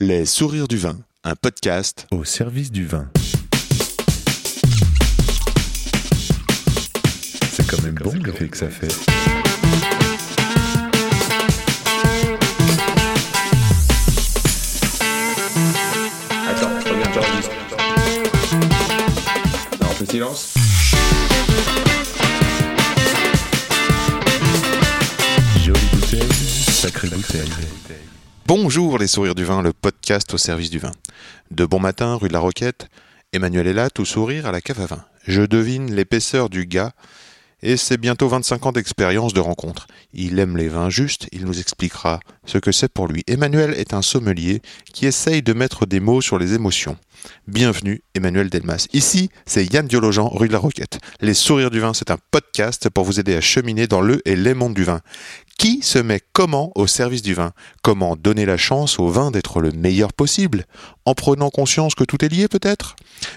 Les sourires du vin, un podcast au service du vin. C'est quand même bon l'effet que ça fait. Attends, je j'enregistre. Non, on fait silence. Jolie bouteille, sacrée bouteille. Bonjour les sourires du vin, le podcast au service du vin. De bon matin, rue de la Roquette, Emmanuel est là, tout sourire à la cave à vin. Je devine l'épaisseur du gars, et c'est bientôt 25 ans d'expérience de rencontre. Il aime les vins justes, il nous expliquera ce que c'est pour lui. Emmanuel est un sommelier qui essaye de mettre des mots sur les émotions. Bienvenue Emmanuel Delmas. Ici, c'est Yann Diologen, rue de la Roquette. Les sourires du vin, c'est un podcast pour vous aider à cheminer dans le et les mondes du vin. Qui se met comment au service du vin? Comment donner la chance au vin d'être le meilleur possible? En prenant conscience que tout est lié peut-être?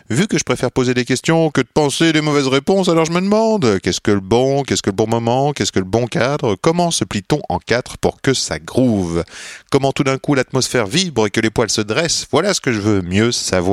Vu que je préfère poser des questions que de penser des mauvaises réponses, alors je me demande qu'est-ce que le bon, qu'est-ce que le bon moment, qu'est-ce que le bon cadre? Comment se plie-t-on en quatre pour que ça groove? Comment tout d'un coup l'atmosphère vibre et que les poils se dressent? Voilà ce que je veux mieux savoir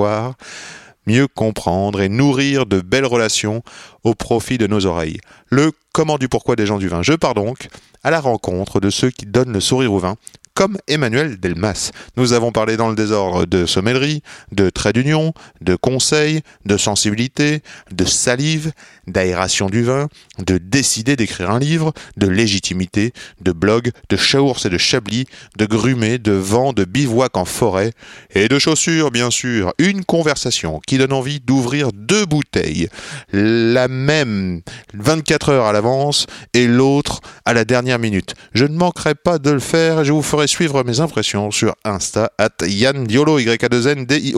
mieux comprendre et nourrir de belles relations au profit de nos oreilles. Le comment du pourquoi des gens du vin. Je pars donc à la rencontre de ceux qui donnent le sourire au vin, comme Emmanuel Delmas. Nous avons parlé dans le désordre de sommellerie, de trait d'union, de conseil, de sensibilité, de salive, d'aération du vin, de décider d'écrire un livre, de légitimité, de blog, de chaours et de chablis, de grumet, de vent, de bivouac en forêt, et de chaussures, bien sûr. Une conversation qui donne envie d'ouvrir deux bouteilles, la même 24 heures à l'avance et l'autre à la dernière minute. Je ne manquerai pas de le faire et je vous ferai suivre mes impressions sur Insta at Yann Diolo, y a 2 n d i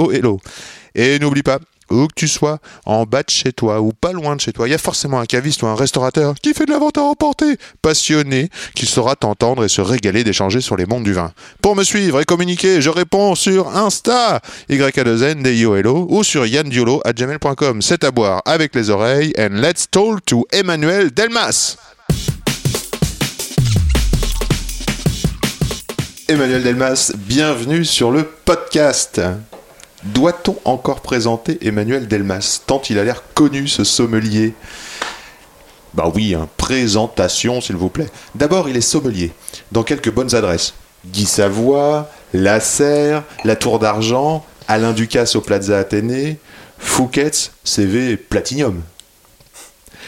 Et n'oublie pas, où que tu sois, en bas de chez toi ou pas loin de chez toi, il y a forcément un caviste ou un restaurateur qui fait de la vente à emporter, passionné, qui saura t'entendre et se régaler d'échanger sur les mondes du vin. Pour me suivre et communiquer, je réponds sur Insta, Y-A-2-N-D-I-O-L-O, ou sur yandiolo at gmail.com. C'est à boire avec les oreilles, and let's talk to Emmanuel Delmas. Emmanuel Delmas, bienvenue sur le podcast. Doit-on encore présenter Emmanuel Delmas, tant il a l'air connu ce sommelier? Bah oui, hein, présentation s'il vous plaît. D'abord, il est sommelier, dans quelques bonnes adresses. Guy Savoie, La Serre, La Tour d'Argent, Alain Ducasse au Plaza Athénée, Fouquet's, CV Platinum.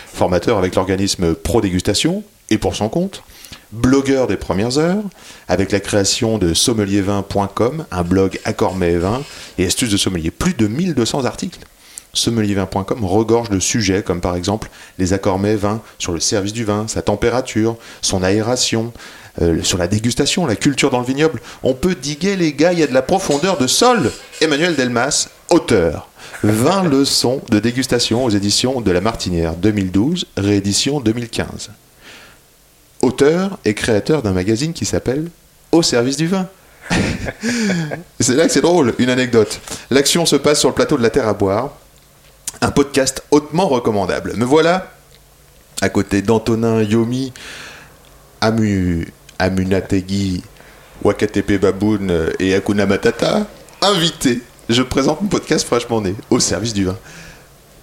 Formateur avec l'organisme Pro Dégustation, et pour son compte blogueur des premières heures, avec la création de sommeliervin.com, un blog accord vin et astuces de sommelier. Plus de 1200 articles. Sommeliervin.com regorge de sujets comme par exemple les accords mets vin sur le service du vin, sa température, son aération, euh, sur la dégustation, la culture dans le vignoble. On peut diguer les gars, il y a de la profondeur de sol. Emmanuel Delmas, auteur. 20 leçons de dégustation aux éditions de La Martinière 2012, réédition 2015 auteur et créateur d'un magazine qui s'appelle Au service du vin. c'est là que c'est drôle, une anecdote. L'action se passe sur le plateau de la Terre à boire, un podcast hautement recommandable. Me voilà, à côté d'Antonin Yomi, Amu, Amunategi, Wakatepe Baboun et Akuna Matata, invité. Je présente mon podcast fraîchement né, Au service du vin.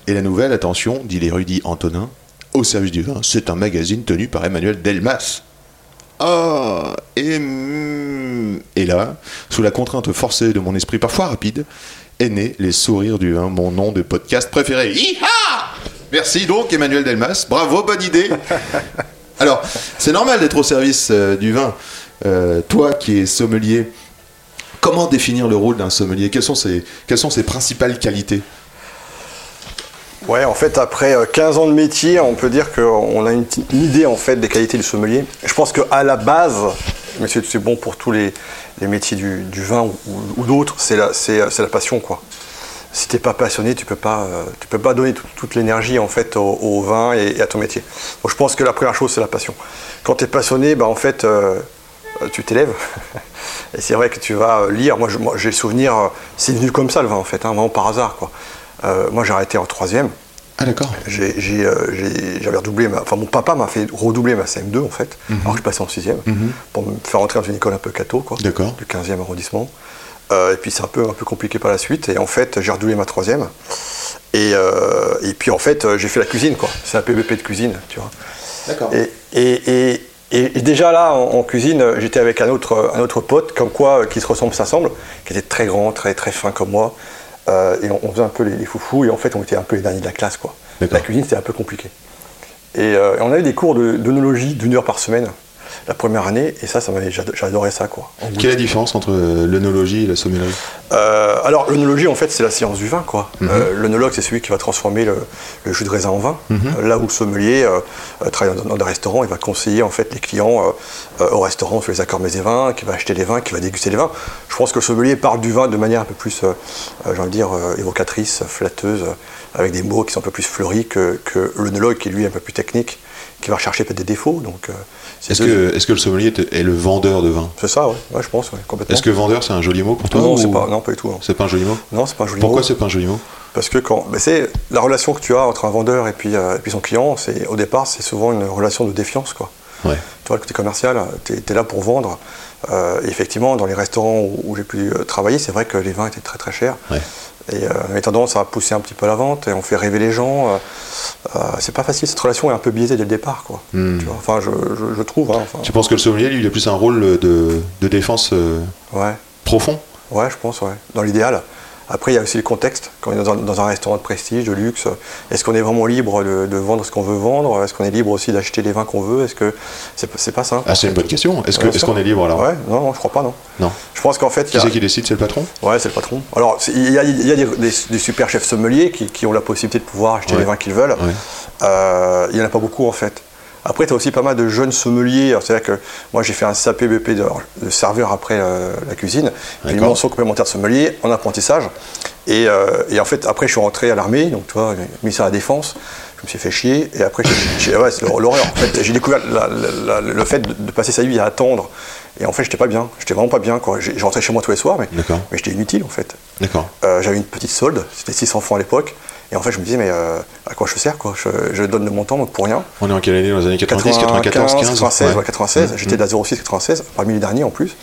Et la nouvelle, attention, dit l'érudit Antonin, au service du vin, c'est un magazine tenu par Emmanuel Delmas. Ah, et, et là, sous la contrainte forcée de mon esprit parfois rapide, est né Les Sourires du Vin, mon nom de podcast préféré. Iha Merci donc Emmanuel Delmas, bravo, bonne idée. Alors, c'est normal d'être au service euh, du vin. Euh, toi qui es sommelier, comment définir le rôle d'un sommelier? Quelles sont, ses, quelles sont ses principales qualités? Ouais, en fait, après 15 ans de métier, on peut dire qu'on a une, idée en fait des qualités du sommelier. Je pense qu'à la base, mais c'est bon pour tous les, métiers du, vin ou, d'autres, c'est la, passion quoi. Si t'es pas passionné, tu peux pas, tu peux pas donner toute, l'énergie en fait au, vin et, à ton métier. Je pense que la première chose c'est la passion. Quand tu es passionné, bah en fait, euh, tu t'élèves. et c'est vrai que tu vas lire. Moi, j'ai le souvenir, c'est venu comme ça le vin en fait, hein, vraiment par hasard. Euh, moi, j'ai arrêté en troisième. Ah d'accord. J'avais euh, redoublé, ma, enfin mon papa m'a fait redoubler ma CM2 en fait, Mhm. alors que je passais en sixième, pour me faire rentrer dans une école un peu catho, quoi, D'accord. du 15e arrondissement. Euh, et puis c'est un peu, un peu compliqué par la suite. Et en fait, j'ai redoublé ma troisième. Et, euh, et puis en fait, j'ai fait la cuisine, quoi. C'est un PVP de cuisine, tu vois. D'accord. Et, et- et- déjà là, en, en cuisine, j'étais avec un autre, un autre pote, comme quoi, qui se ressemble, s'assemble, qui était très grand, très, très fin comme moi. Euh, et on, on faisait un peu les, les foufous, et en fait, on était un peu les derniers de la classe, quoi. La cuisine, c'était un peu compliqué. Et, euh, et on avait des cours de- d'œnologie d'une heure par semaine, la première année, et ça, ça m'avait- j'adorais ça, quoi. Quelle est la différence entre euh, l'œnologie et la sommellerie? Euh, alors, l'œnologie, en fait, c'est la science du vin, quoi. Mhm. Euh, L'œnologue, c'est celui qui va transformer le, le jus de raisin en vin. Euh, Là où le sommelier euh, travaille dans, dans des restaurants, il va conseiller en fait les clients au restaurant sur les accords mets et vins, qui va acheter des vins, qui va déguster les vins. Je pense que le sommelier parle du vin de manière un peu plus, j'ai envie de dire, évocatrice, flatteuse, avec des mots qui sont un peu plus fleuris que, que l'œnologue, qui lui est un peu plus technique, qui va rechercher peut-être des défauts. Donc, euh, Est-ce que, est-ce que le sommelier est le vendeur de vin c'est ça, ouais. Ouais, je pense, ouais, complètement. Est-ce que vendeur c'est un joli mot pour toi non, c'est pas, non, pas du tout. C'est pas un joli mot non c'est pas un joli Pourquoi mot. c'est pas un joli mot Parce que quand, c'est la relation que tu as entre un vendeur et puis, euh, et puis son client, c'est au départ c'est souvent une relation de défiance quoi. Ouais. Tu vois le côté commercial, tu es, là pour vendre. Euh, effectivement, dans les restaurants où, où j'ai pu euh, travailler, c'est vrai que les vins étaient très très chers. Ouais. Et euh, on avait tendance à pousser un petit peu la vente et on fait rêver les gens. Euh, c'est pas facile, cette relation est un peu biaisée dès le départ quoi. Hmm. Tu vois, enfin, je, je- je trouve. hein, enfin, Tu penses que le sommelier, lui, il a plus un rôle de, de défense ouais. profond? Ouais, je pense, ouais. Dans l'idéal. Après, il y a aussi le contexte. Quand on est dans un, dans un restaurant de prestige, de luxe, est-ce qu'on est vraiment libre de, de vendre ce qu'on veut vendre? Est-ce qu'on est libre aussi d'acheter les vins qu'on veut? Est-ce que c'est pas- simple Ah, c'est une bonne question. Est-ce qu'on est libre alors? Ouais, non, non, je crois pas, non. Non. Je pense qu'en fait, Qui a- c'est qui décide? C'est le patron? Ouais, c'est le patron. Alors, il y a, il y a des, des- des super chefs sommeliers qui, qui ont la possibilité de pouvoir acheter Ouais. les vins qu'ils veulent. Ouais. Euh, il n'y en a pas beaucoup, en fait. Après, tu as aussi pas mal de jeunes sommeliers. C'est-à-dire que moi, j'ai fait un CAPBP de, de serveur après euh, la cuisine, puis une mention complémentaire de sommelier en apprentissage. Et, euh, et en fait, après, je suis rentré à l'armée, donc tu vois, ministère de la Défense. Je me suis fait chier. Et après, j'ai- ouais, c'est l'horreur. En fait, j'ai découvert la- la- la- le fait de, de passer sa vie à attendre. Et en fait, j'étais pas bien. J'étais vraiment pas bien. quoi. J'ai- Je rentrais chez moi tous les soirs, mais j'étais inutile, en fait. D'accord. Euh, j'avais une petite solde, c'était 600 francs à l'époque. Et en fait, je me disais, mais euh, à quoi je sers quoi? Je, je donne de mon temps pour rien. On est en quelle année? Dans les années 90, 94, 15 96, Ouais. ouais, 96. Mmh, J'étais de la 06 96, parmi les derniers en plus,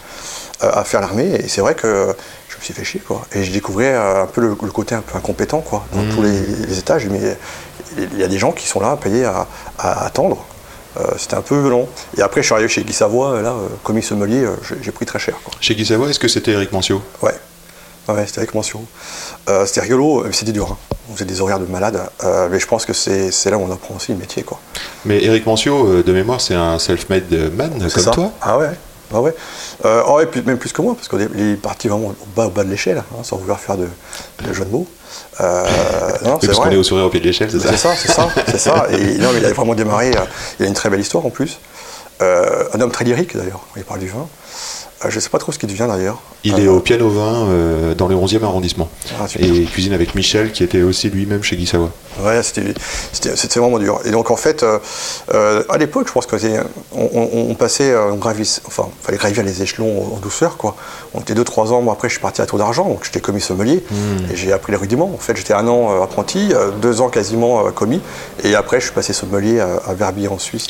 euh, à faire l'armée. Et c'est vrai que je me suis fait chier, quoi. Et j'ai découvert euh, un peu le, le côté un peu incompétent, quoi. Dans Mmh. tous les, les étages, mais il y a des gens qui sont là, payés à, à attendre. Euh, c'était un peu violent. Et après, je suis arrivé chez Guy Savoie, là, euh, commis sommelier, euh, j'ai j'ai pris très cher, quoi. Chez Guy Savoie, est-ce que c'était Eric Mancio? Ouais. Ouais, c'était avec mention. Euh, c'était rigolo, mais c'était dur. hein. On faisait des horaires de malade. Euh, mais je pense que c'est là où on apprend aussi le métier. Quoi. Mais Eric Mancio, euh, de mémoire, c'est un self-made man comme ça toi Ah ouais. Ah ouais. Euh, oh, même plus que moi, parce qu'il est parti vraiment au bas, au bas de l'échelle, hein, sans vouloir faire de, de jeu de mots. Euh, non, Oui, c'est parce qu'on est au sourire au pied de l'échelle, c'est C'est ça c'est ça, c'est ça. Et non, mais il a vraiment démarré. euh, il a une très belle histoire en plus. Euh, un homme très lyrique d'ailleurs. Il parle du vin. Euh, je ne sais pas trop ce qu'il devient d'ailleurs. Il Euh, est au piano vin euh, dans le 11e arrondissement. Ah, et il cuisine avec Michel, qui était aussi lui-même chez Guy Savoie. Ouais, c'était- vraiment dur. Et donc en fait, euh, euh, à l'époque, je pense qu'on on, on, on passait, euh, on gravissait, enfin, il fallait gravir les échelons en douceur, quoi. On était deux, trois ans. Moi, après, je suis parti à Tour d'Argent, donc j'étais commis sommelier Hmm. et j'ai appris les rudiments. En fait, j'étais un an euh, apprenti, euh, deux ans quasiment euh, commis, et après, je suis passé sommelier à, à Verbier en Suisse.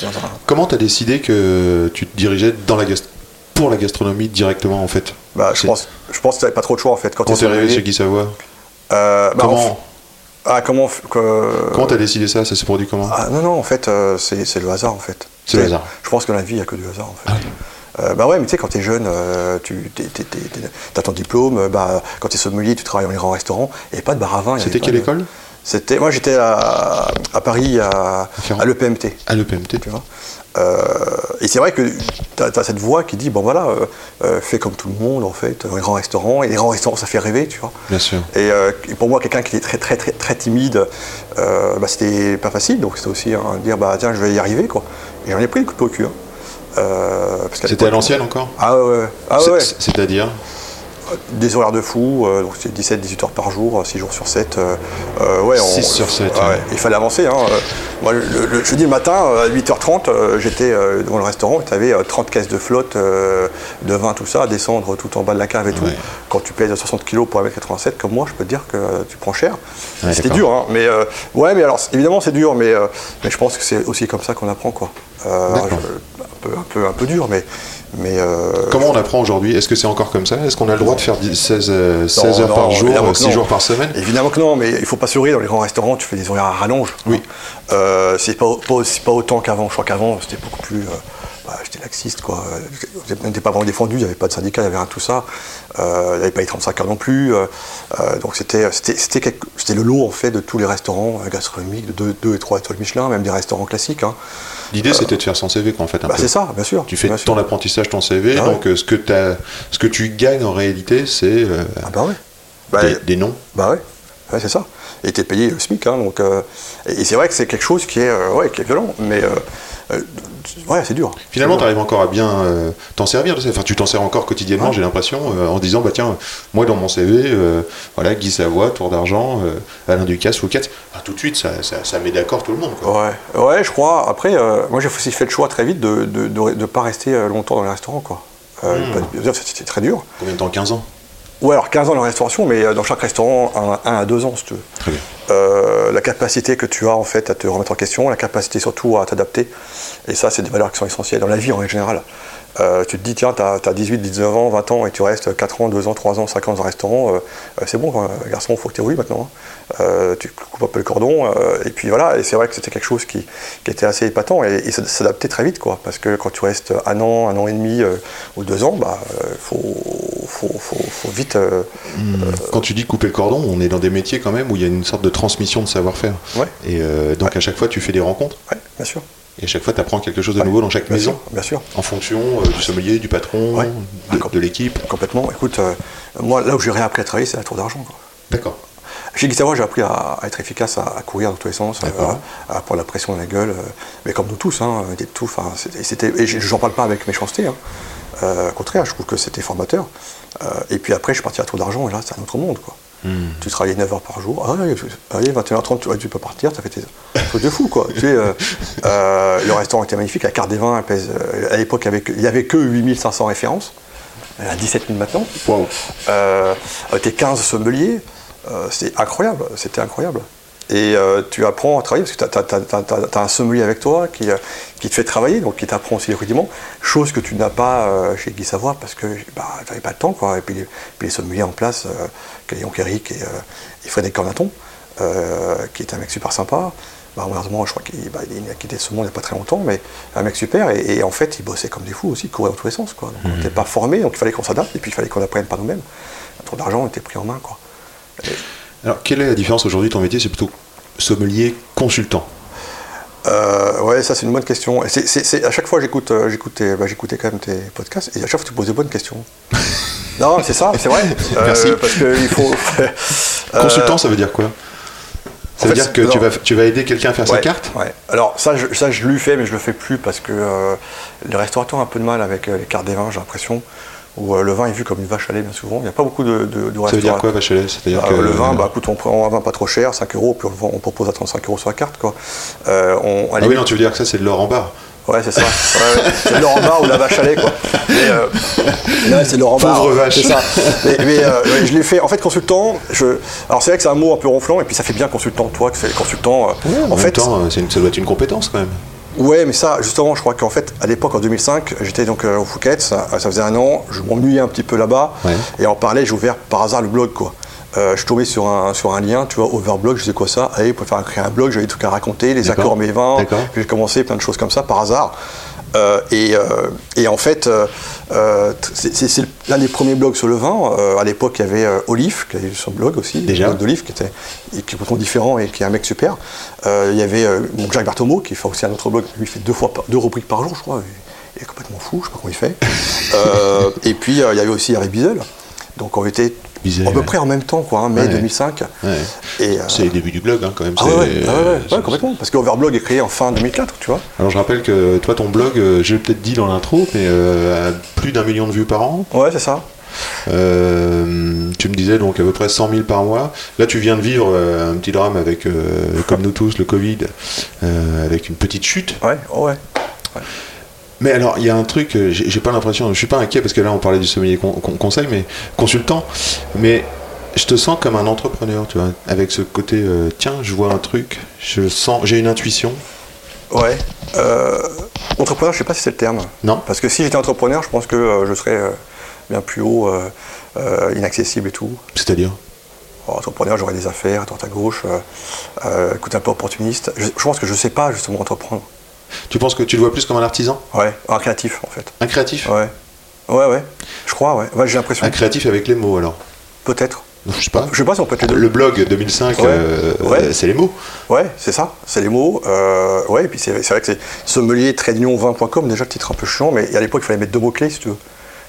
Comment t'as décidé que tu te dirigeais dans la gast- pour la gastronomie directement en fait Bah, je pense, je pense que t'avais pas trop de choix en fait. Quand, Quand t'es t'es arrivé chez Guy Savoie, euh, bah, en comment f- ah, comment f- que- comment t'as décidé ça? Ça s'est produit comment? Ah non, non, en fait, euh, c'est le hasard, en fait. C'est le Tu hasard. Ah Je pense que dans la vie, il n'y a que du hasard, en fait. Euh, bah ouais, mais tu sais, quand t'es jeune, euh, tu as ton diplôme, bah, quand t'es sommelier, tu travailles dans les grands restaurants, et pas de bar à vin. C'était quelle de- école? C'était, Moi, j'étais à, à Paris, à, l'EPMT. À l'EPMT. Tu vois Euh, et c'est vrai que tu as, cette voix qui dit, bon voilà, euh, euh, fais comme tout le monde, en fait, dans les grands restaurants, et les grands restaurants, ça fait rêver, tu vois. Bien sûr. Et, euh, et pour moi, quelqu'un qui était très très très très timide, bah, c'était pas facile. Donc c'était aussi un dire bah tiens, je vais y arriver quoi. Et j'en ai pris des coups de au cul. hein. C'était à l'ancienne encore Ah ouais. Ah ouais. C'est-à-dire Des horaires de fou, euh, donc c'est 17-18 heures par jour, 6 jours sur 7. euh, euh, ouais, 6 sur 7, ouais, ouais. Il fallait avancer. Hein. Euh, Moi, le, le jeudi matin, euh, à 8h30, euh, j'étais euh, devant le restaurant et tu avais 30 caisses de flotte, euh, de vin, tout ça, à descendre tout en bas de la cave et tout. Ouais. Quand tu pèses 60 kg pour 1m87, comme moi, je peux te dire que euh, tu prends cher. C'était dur, hein. mais euh, ouais, mais alors évidemment c'est dur, mais, euh, mais je pense que c'est aussi comme ça qu'on apprend quoi. Euh, D'accord. je- un, peu, un, peu, un peu dur, mais, Mais euh, Comment on apprend aujourd'hui? Est-ce que c'est encore comme ça? Est-ce qu'on a le droit de faire 10 16, euh, 16 heures non, par jour, évidemment que 6 non. jours par semaine? Évidemment que non, mais il faut pas se dans les grands restaurants, tu fais des horaires à rallonge. Oui. Euh, c'est pas, pas, autant qu'avant. Je crois qu'avant, c'était beaucoup plus. euh, bah, j'étais laxiste, quoi. On n'était pas vraiment défendu, il n'y avait pas de syndicat, il n'y avait rien de tout ça. Euh, il n'y avait pas les 35 heures non plus. euh, euh, donc c'était, le lot, en fait, de tous les restaurants euh, gastronomiques, de 2 et 3 étoiles Michelin, même des restaurants classiques. hein. L'idée c'était de faire son CV quoi, en fait. Bah, c'est ça, bien sûr. Tu fais ton sûr. apprentissage, ton CV, Ah donc euh, ce, que t'as- ce que tu gagnes en réalité c'est euh, Ah bah ouais. Bah, des, des noms. Bah ouais, Ouais, c'est ça. Et t'es payé le SMIC, hein, donc. euh, et c'est vrai que c'est quelque chose qui est, euh, ouais, qui est violent, mais euh, euh, ouais, c'est dur. Finalement, tu arrives encore à bien t'en servir de ça. Enfin, tu t'en sers encore quotidiennement, Ouais. j'ai l'impression, en disant, bah tiens, moi dans mon CV, voilà, Guy Savoie, Tour d'Argent, Alain Ducasse, Fouquet, tout de suite, ça, ça, ça met d'accord tout le monde. Quoi. Ouais, ouais, je crois. Après, moi j'ai aussi fait le choix très vite de ne de, de pas rester longtemps dans les restaurants, quoi. Hmm. C'était très dur. Combien de temps? 15 ans? Ouais, alors 15 ans dans la restauration, mais euh, dans chaque restaurant, 1 à 2 ans, si tu veux. Très bien. Euh, la capacité que tu as en fait à te remettre en question, la capacité surtout à t'adapter. Et ça, c'est des valeurs qui sont essentielles dans la vie en règle générale. Euh, tu te dis, tiens, tu as, 18, 19 ans, 20 ans et tu restes 4 ans, 2 ans, 3 ans, 5 ans dans un restaurant, euh, euh, c'est bon, garçon, il faut que tu évolues maintenant. hein. Euh, tu coupes un peu le cordon, et puis voilà, et c'est vrai que c'était quelque chose qui, qui était assez épatant et, et ça s'adaptait très vite, quoi, parce que quand tu restes un an, un an et demi ou deux ans, bah, faut, faut, faut, faut vite. euh, Quand tu dis couper le cordon, on est dans des métiers quand même où il y a une sorte de transmission de savoir-faire. Ouais. Et donc à chaque fois, tu fais des rencontres, ouais, bien sûr. Et à chaque fois, tu apprends quelque chose de Ouais, nouveau dans chaque bien maison, sûr, bien sûr. en fonction euh, du sommelier, du patron, Ouais. de, l'équipe. Complètement. Écoute, euh, moi, là où j'ai réappris à travailler, c'est la tour d'argent. D'accord. Chez Savoie, j'ai appris à, à être efficace, à, à courir dans tous les sens, à, prendre la pression dans la gueule, euh, mais comme nous tous, hein, d'être tout. C'était- et je n'en parle pas avec méchanceté. Hein. Euh, au contraire, je trouve que c'était formateur. Et puis après, je suis parti à la tour d'argent, et là, c'est un autre monde. Quoi. Hmm. Tu travaillais 9 heures par jour. Ah, ouais, allez, 21h30, tu, ouais, tu peux partir, ça fait tes trucs de fou. Quoi. Tu sais, euh, euh, le restaurant était magnifique, la carte des vins, elle pèse, euh, à l'époque, il n'y avait, que- il y avait que 8500 références. Elle a 17 000 maintenant. Wow. Tes 15 sommeliers, c'était incroyable, c'était incroyable. Et euh, tu apprends à travailler parce que tu as, un sommelier avec toi qui, euh, qui te fait travailler, donc qui t'apprend aussi les rudiments, chose que tu n'as pas euh, chez Guy Savoie parce que bah, tu n'avais pas le temps. Quoi. Et puis les, puis les sommeliers en place, donc Eric et, et Frédéric Cornaton, qui est un mec super sympa. Bah, malheureusement, je crois qu'il bah, a quitté ce monde il n'y a pas très longtemps, mais un mec super. Et, et en fait, il bossait comme des fous aussi, il courait dans tous les sens. Quoi. Donc, on n'était pas formé, donc il fallait qu'on s'adapte et puis il fallait qu'on apprenne par nous-mêmes. Tour d'argent était pris en main. Quoi. Alors, quelle est la différence aujourd'hui Ton métier, c'est plutôt sommelier consultant. Euh, ouais, ça c'est une bonne question. Et c'est- c'est- c'est- à chaque fois j'écoute, euh, j'écoutais, bah, j'écoutais quand même tes podcasts et à chaque fois tu poses des bonnes questions. non, c'est ça, c'est vrai. Euh, Merci. Parce faut. Consultant, ça veut dire quoi? Ça en veut fait, dire que non. tu vas, tu vas aider quelqu'un à faire sa carte? ouais. Alors ça je, ça, je le fais, mais je le fais plus parce que euh, les restaurateurs ont un peu de mal avec euh, les cartes des vins, j'ai l'impression. Où euh, le vin est vu comme une vache à lait bien souvent. Il n'y a pas beaucoup de, de, de Ça veut dire quoi, Bachelet C'est-à-dire Ah, que le vin, bah, écoute, on prend un vin pas trop cher, 5 euros, puis on, propose à 35 euros sur la carte. Quoi. Euh, on, à Ah oui, non, tu veux dire que ça, c'est de l'or en barre. Ouais, c'est ça. Ouais, ouais. C'est l'or en bas ou la vache à lait, quoi. Euh, ouais, c'est l'or en bas. Pauvre vache. C'est ça. Mais, mais, euh, je l'ai fait. En fait, consultant, je... alors c'est vrai que c'est un mot un peu ronflant, et puis ça fait bien consultant, toi, que c'est consultant. euh, en en même fait, temps, c'est une- ça doit être une compétence quand même. Ouais, mais ça, justement, je crois qu'en fait, à l'époque, en 2005, j'étais donc euh, au Phuket, ça, ça faisait un an, je m'ennuyais un petit peu là-bas, Ouais. et en parallèle, j'ai ouvert par hasard le blog, quoi. Euh, je suis tombé sur un, sur un lien, tu vois, Overblog, je sais quoi ça? Allez, pour faire créer un blog, j'avais des trucs à raconter, les accords mes vins. J'ai commencé plein de choses comme ça par hasard. Euh, et, euh, et en fait, euh, c'est- l'un des premiers blogs sur le vin. À l'époque, il y avait Olive, qui avait son blog aussi, Déjà. d'Olive, qui, était, et qui est complètement différent et qui est un mec super. Il y avait donc Jacques Bertomo, qui fait aussi un autre blog. Lui, fait deux, fois par- deux rubriques par jour, je crois. Il est complètement fou, je sais pas comment il fait. Et puis, il y avait aussi Harry Bizel. Donc, on était À peu ouais. près en même temps, quoi, hein, mai Ouais. 2005. Ouais. Et, euh, C'est les débuts du blog hein, quand même. ah ouais, ouais, ouais, ouais, ouais, complètement. Parce qu'Overblog est créé en fin 2004, tu vois. Alors je rappelle que toi, ton blog, euh, j'ai peut-être dit dans l'intro, mais euh, plus d'un million de vues par an. Ouais, c'est ça. Euh, tu me disais donc à peu près 100 000 par mois. Là, tu viens de vivre euh, un petit drame avec, euh, comme nous tous, le Covid, avec une petite chute. Ouais, oh ouais. Mais alors, il y a un truc, euh, j'ai pas l'impression, je suis pas inquiet parce que là, on parlait du sommelier con- con- conseil, mais consultant, mais je te sens comme un entrepreneur, tu vois, avec ce côté, euh, tiens, je vois un truc, je sens, j'ai une intuition. Ouais. Euh, Entrepreneur, je sais pas si c'est le terme. Non. Parce que si j'étais entrepreneur, je pense que euh, je serais bien plus haut, inaccessible et tout. C'est-à-dire? Oh, entrepreneur, j'aurais des affaires à droite à gauche, écoute, un peu opportuniste. Je, je pense que je sais pas justement entreprendre. Tu penses que tu le vois plus comme un artisan? Ouais, un créatif en fait. Un créatif? Ouais. Ouais, ouais. Je crois, ouais. Ouais, j'ai l'impression. Un créatif avec les mots alors Peut-être. Je sais pas. Je sais pas si on peut être les deux. Le blog 2005, Ouais. euh, Ouais. c'est les mots. Ouais, c'est ça, c'est les mots. Euh, ouais, et puis c'est c'est vrai que c'est sommelier vin.com, déjà le titre un peu chiant, mais à l'époque il fallait mettre deux mots-clés si tu veux.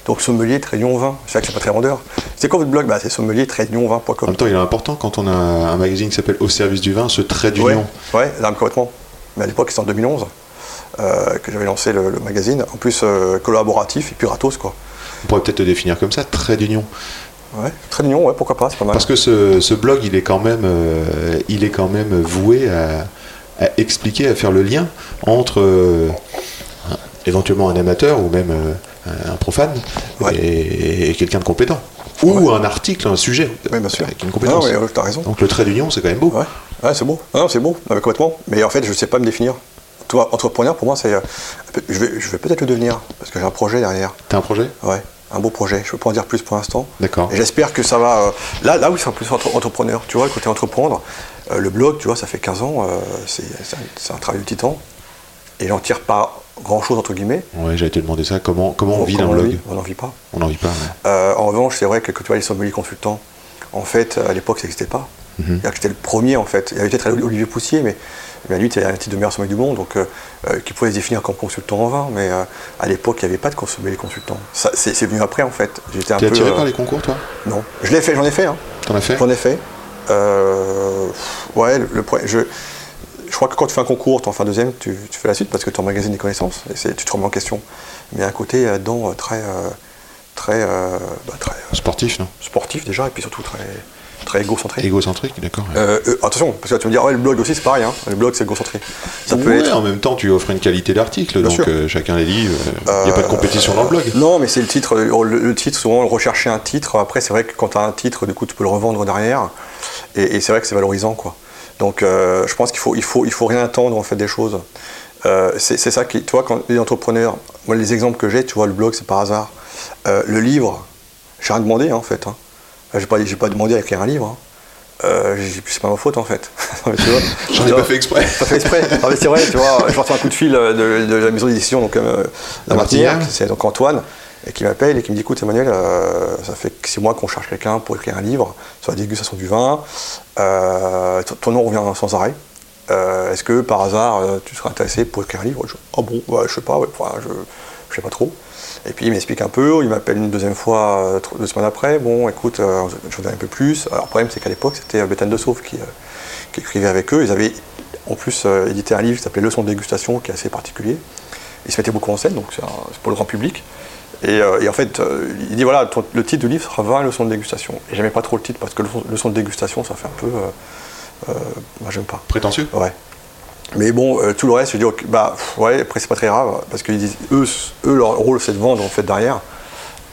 Donc sommelier vin, c'est vrai que c'est pas très vendeur. C'est quoi votre blog? Bah, C'est sommelier En vin.com. même temps, il est important quand on a un magazine qui s'appelle Au service du vin, ce trait Ouais, d'union. ouais, là, complètement. Mais à l'époque c'était en 2011 euh, que j'avais lancé le, le magazine. En plus euh, collaboratif et puis gratos quoi. On pourrait peut-être le définir comme ça, trait d'union. Ouais, très mignon, ouais, pourquoi pas, c'est pas mal. Parce que ce, ce blog, il est quand même, euh, il est quand même voué à, à expliquer, à faire le lien entre euh, éventuellement un amateur ou même euh, un profane Ouais. et, et quelqu'un de compétent. Ou un article, un sujet Oui, bien sûr. avec une compétence. Non, ouais, t'as raison. Donc le trait d'union, c'est quand même beau. Ouais, ouais c'est beau. Non, c'est beau, complètement. Mais en fait, je ne sais pas me définir. Toi, entrepreneur, pour moi, c'est. euh, Je vais, je vais peut-être le devenir, parce que j'ai un projet derrière. T'as un projet? Ouais, un beau projet. Je ne peux pas en dire plus pour l'instant. D'accord. Et j'espère que ça va. euh, Là, là oui, c'est un plus entre- entrepreneur. Tu vois, le côté entreprendre. euh, le blog, tu vois, ça fait 15 ans. euh, c'est un, travail de titan. Et j'en tire pas grand-chose, entre guillemets. Ouais, j'allais te demander ça. Comment, comment on vit d'un blog? On n'en vit pas. On n'en vit pas. ouais. Euh, en revanche, c'est vrai que, que tu vois, les sommeliers consultants, en fait, à l'époque, ça n'existait pas. C'est-à-dire que J'étais le premier, en fait. Il y avait peut-être Olivier Poussier, mais, lui, il un titre de meilleur sommelier du monde, donc euh, euh, qui pouvait se définir comme consultant en vin. Mais euh, à l'époque, il n'y avait pas de sommelier consultant. C'est venu après, en fait. J'étais un T'es peu. attiré par les concours, toi? Non. Je l'ai fait, j'en ai fait. Hein. T'en as fait? J'en ai fait. Ouais, le, je, je crois que quand tu fais un concours, tu en fais un deuxième, tu, tu fais la suite parce que tu emmagasines des connaissances et tu te remets en question. Mais à côté, là-dedans, très, euh, très, euh, bah, très euh, Sportif, non? sportif déjà et puis surtout très, très égocentré. Égocentrique, d'accord. Euh, euh, attention, parce que tu vas me dire, ouais, le blog aussi c'est pareil, hein. le blog c'est égocentré. Ça peut Ouais, être. en même temps, tu offres une qualité d'article, donc euh, chacun les lit. Il n'y a pas de compétition dans le blog. Non, mais c'est le titre. Le, le titre, souvent, rechercher un titre. Après, c'est vrai que quand tu as un titre, du coup, tu peux le revendre derrière. Et, et c'est vrai que c'est valorisant, quoi. Donc, je pense qu'il faut, il faut, il faut rien attendre, en fait, des choses. C'est ça qui, tu vois, quand les entrepreneurs, moi, les exemples que j'ai, tu vois, le blog, c'est par hasard. Le livre, j'ai rien demandé, hein, en fait. Hein. J'ai pas, pas demandé à écrire un livre. hein. Euh, c'est pas ma faute, en fait. Non, J'en ai pas fait exprès. pas fait exprès. Ah, mais c'est vrai, tu vois, je reçois un coup de fil euh, de, de la maison d'édition, donc euh, La la Martinière, c'est donc Antoine, et qui m'appelle et qui me dit écoute Emmanuel, euh, ça fait six mois qu'on cherche quelqu'un pour écrire un livre sur la dégustation du vin. Euh, ton- nom revient sans arrêt. Euh, Est-ce que par hasard euh, tu serais intéressé pour écrire un livre? Je, Ah bon, ouais, je sais pas, ouais, je, je sais pas trop. Et puis il m'explique un peu, il m'appelle une deuxième fois euh, deux semaines après. Bon, écoute, euh, je vous un peu plus. Alors le problème c'est qu'à l'époque c'était Béthane de Sauve qui, euh, qui écrivait avec eux. Ils avaient en plus édité un livre qui s'appelait Leçon de dégustation, qui est assez particulier. Ils se mettaient beaucoup en scène, donc c'est pour le grand public. Et, euh, et en fait, euh, il dit voilà, ton- le titre du livre sera 20 leçons de dégustation. Et j'aimais pas trop le titre parce que leçon, leçon de dégustation, ça fait un peu. euh, moi, j'aime pas. Prétentieux Ouais. Mais bon, euh, tout le reste, je dis, ok, bah pff, ouais, après c'est pas très grave, parce qu'ils disent, eux, leur rôle c'est de vendre en fait derrière.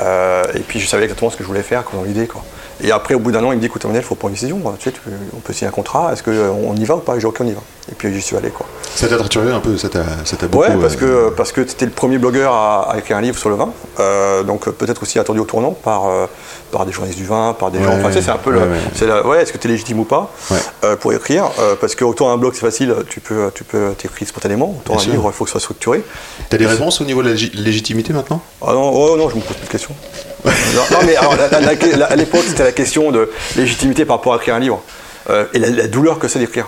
Euh, et puis je savais exactement ce que je voulais faire, dans l'idée, quoi. Et après, au bout d'un an, il me dit, écoute, Emmanuel, il faut prendre une décision, tu sais, tu- on peut signer un contrat, est-ce qu'on y va ou pas? J'ai dit, ok, on y va. Et puis j'y suis allé, quoi. Ça t'a torturé un peu, ça t'a beaucoup. Ouais, parce euh, que parce que c'était le premier blogueur à, à écrire un livre sur le vin, Euh, donc euh, peut-être aussi attendu au tournant par euh, par des journalistes du vin, par des Ouais, gens. Enfin, tu c'est un peu le, ouais, ouais. c'est la- ouais, est-ce que tu es légitime ou pas euh, pour écrire Euh, Parce que autant un blog c'est facile, tu peux tu peux t'écrire spontanément, autant Bien un livre il faut que ce soit structuré. T'as des réponses au niveau de la lég- légitimité maintenant? Ah non, oh non, je me pose plus de questions. non, non, mais alors, la- la- la- à l'époque, c'était la question de légitimité par rapport à écrire un livre. Euh, et la, douleur que c'est d'écrire.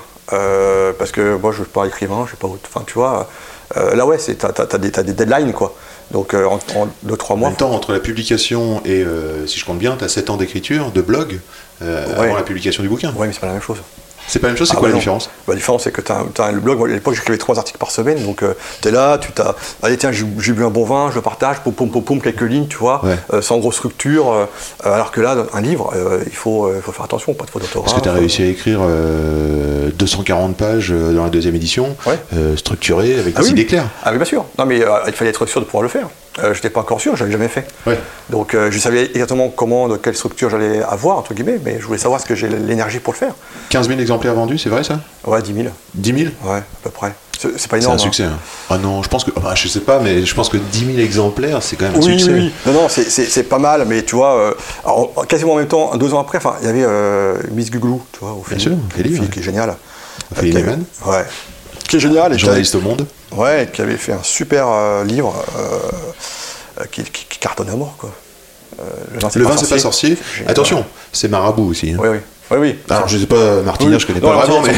Parce que moi, je ne suis pas écrivain, je sais pas où. Enfin, tu vois, là, ouais, t'as as, des deadlines, quoi. Donc, euh, en 2-3 En mois. même temps, entre la publication et, euh, si je compte bien, t'as 7 ans d'écriture, de blog, euh, Ouais. avant la publication du bouquin. Ouais, mais c'est pas la même chose. C'est pas la même chose, c'est Ah, quoi bah la non. différence? Bah, La différence, c'est que tu as, le blog. Moi, à l'époque, j'écrivais trois articles par semaine. Donc, tu es là, tu t'as. Allez, tiens, j'ai bu un bon vin, je le partage, poum, poum, poum, poum, quelques lignes, tu vois, Ouais. euh, sans grosse structure. euh, alors que là, un livre, euh, il faut, euh, faut faire attention, pas de faute d'orthographe. Parce que tu as réussi à écrire euh, 240 pages euh, dans la deuxième édition, Ouais. euh, structurées, avec Ah des oui, idées claires. Ah oui, bien sûr. Non, mais euh, il fallait être sûr de pouvoir le faire. Euh, j'étais pas encore sûr, je l'avais jamais fait. Ouais. Donc euh, je savais exactement comment, de quelle structure j'allais avoir, entre guillemets, mais je voulais savoir ce que j'ai l'énergie pour le faire. 15 000 exemplaires vendus, c'est vrai ça? Ouais, 10 000, 10 000 ouais, à peu près. C'est c'est pas C'est énorme. un hein. succès. hein. Ah non, je pense que. ah, je sais pas, mais je pense que 10 000 exemplaires, c'est quand même un Oui, succès. oui, oui. Non, non, c'est- c'est c'est pas mal, mais tu vois, euh, alors, quasiment en même temps, deux ans après, il y avait Miss Guglou, tu vois, au film, sûr, Kelly, fille ouais. qui est géniale. Ouais. Qui est géniale. et Journaliste au monde. Ouais, qui avait fait un super euh, livre euh, euh, qui, qui- qui cartonne à mort, quoi. Euh, le vin, c'est pas sorcier. Génial. Attention, c'est marabout aussi. hein. Oui, oui. Oui, oui. Alors, je sais pas, Martina, Oui. je connais Non, pas non, vraiment, mais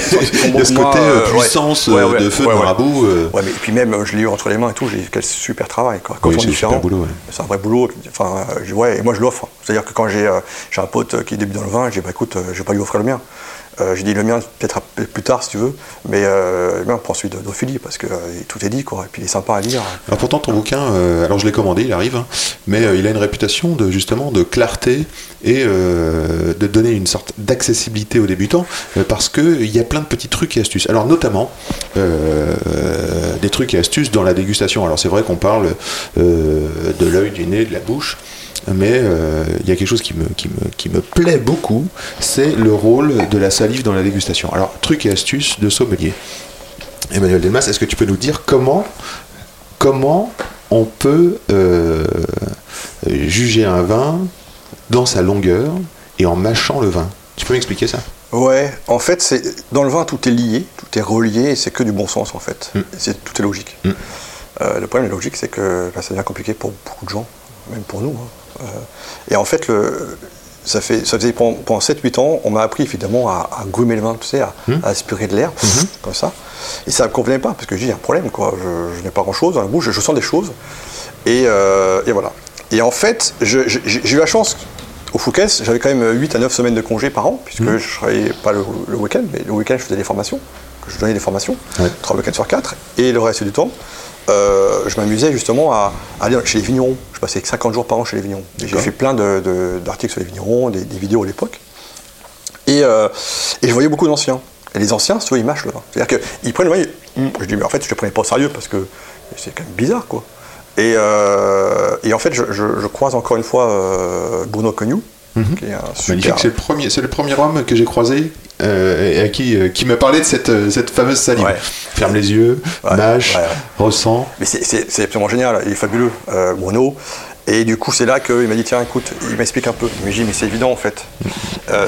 il y a ce côté puissance Ouais, ouais, de feu ouais, de marabout. euh, Ouais, mais et puis même, je l'ai eu entre les mains et tout, j'ai quel super travail. Quoi. Quand Oui, c'est est un boulot, c'est un vrai boulot. Enfin, euh, je- ouais, et moi je l'offre. C'est-à-dire que quand j'ai euh, un pote qui débute dans le vin, j'ai dit bah écoute, je vais pas lui offrir le mien. Euh, j'ai dit le mien peut-être plus tard si tu veux, mais euh, le mien prend celui d'Ophélie parce que euh, tout est dit quoi. Et puis il est sympa à lire. Alors pourtant ton bouquin, euh, alors je l'ai commandé, il arrive, hein, mais euh, il a une réputation de justement de clarté et de donner une sorte d'accessibilité aux débutants parce que il y a plein de petits trucs et astuces. Alors notamment des trucs et astuces dans la dégustation. Alors c'est vrai qu'on parle de l'œil, du nez, de la bouche. Mais euh, il y a quelque chose qui me, qui me, qui me plaît beaucoup, c'est le rôle de la salive dans la dégustation. Alors, trucs et astuces de sommelier. Emmanuel Delmas, est-ce que tu peux nous dire comment, comment on peut euh, juger un vin dans sa longueur et en mâchant le vin? Tu peux m'expliquer ça? Ouais, en fait, c'est dans le vin tout est lié, tout est relié, et c'est que du bon sens en fait. Mm. C'est tout est logique. Mm. Euh, le problème, la logique, c'est que bah, ça devient compliqué pour beaucoup de gens, même pour nous. hein. Euh, et en fait, le, ça, fait, ça faisait pendant, pendant 7-8 ans, on m'a appris évidemment à, à le vin, tu sais, à, Mm. à aspirer de l'air, comme ça. Et ça ne me convenait pas, parce que j'ai il y a un problème, quoi. Je, je n'ai pas grand-chose dans la bouche, je, je sens des choses. Et, euh, et voilà. Et en fait, j'ai eu la chance, au Fouquet's, j'avais quand même 8 à 9 semaines de congé par an, puisque je travaillais pas le, le week-end, mais le week-end, je faisais des formations, je donnais des formations, Ouais. 3 week-ends sur 4, et le reste du temps, euh, je m'amusais justement à, à aller chez les vignerons. Je passais 50 jours par an chez les vignerons. J'ai fait plein d'articles sur les vignerons, des, des vidéos à l'époque. Et, euh, et je voyais beaucoup d'anciens. Et les anciens, vois, ils mâchent le vin. C'est-à-dire qu'ils prennent le vin, ils- je dis, mais en fait, je ne le prenais pas au sérieux parce que c'est quand même bizarre, quoi. Et, euh, et en fait, je, je- je croise encore une fois Bruno Cognou, c'est le premier, c'est le premier homme que j'ai croisé euh, et à qui, euh, qui me parlait de cette, euh, cette fameuse salive. Ouais. Ferme les yeux, Ouais, ressent. Mais c'est- absolument génial, il est fabuleux, euh, Bruno. Et du coup, c'est là qu'il m'a dit tiens, écoute, il m'explique un peu. Il m'a dit mais c'est évident en fait. Euh,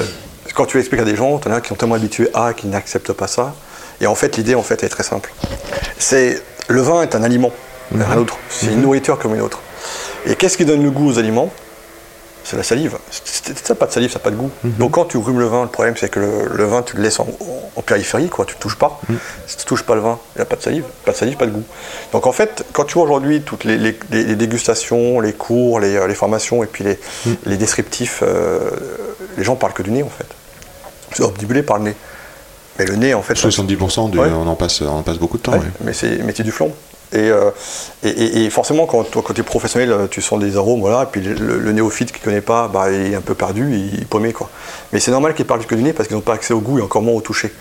quand tu expliques à des gens, t'en as qui sont tellement habitués à, qui n'acceptent pas ça. Et en fait, l'idée en fait est très simple. C'est le vin est un aliment, rien d'autre. C'est une nourriture comme une autre. Et qu'est-ce qui donne le goût aux aliments? C'est la salive. T'as pas de salive, ça n'a pas de goût. Donc quand tu grumes le vin, le problème c'est que le, le vin, tu le laisses en, en périphérie, quoi. tu ne touches pas. Si tu ne touches pas le vin, il n'y a pas de salive. Pas de salive, pas de goût. Donc en fait, quand tu vois aujourd'hui toutes les, les- les- les dégustations, les cours, les, euh, les formations et puis les, les descriptifs, euh, les gens parlent que du nez en fait. C'est obnibulé par le nez. Mais le nez en fait... 70% du, Ouais. on, en passe, on en passe beaucoup de temps. Ouais, ouais. mais c'est métier du flanc. Et, euh, et, forcément, quand, quand tu es professionnel, euh, tu sens des arômes, et puis le, néophyte qui ne connaît pas, bah, il est un peu perdu, il. Quoi. Mais c'est normal qu'ils parlent que du nez parce qu'ils n'ont pas accès au goût et encore moins au toucher.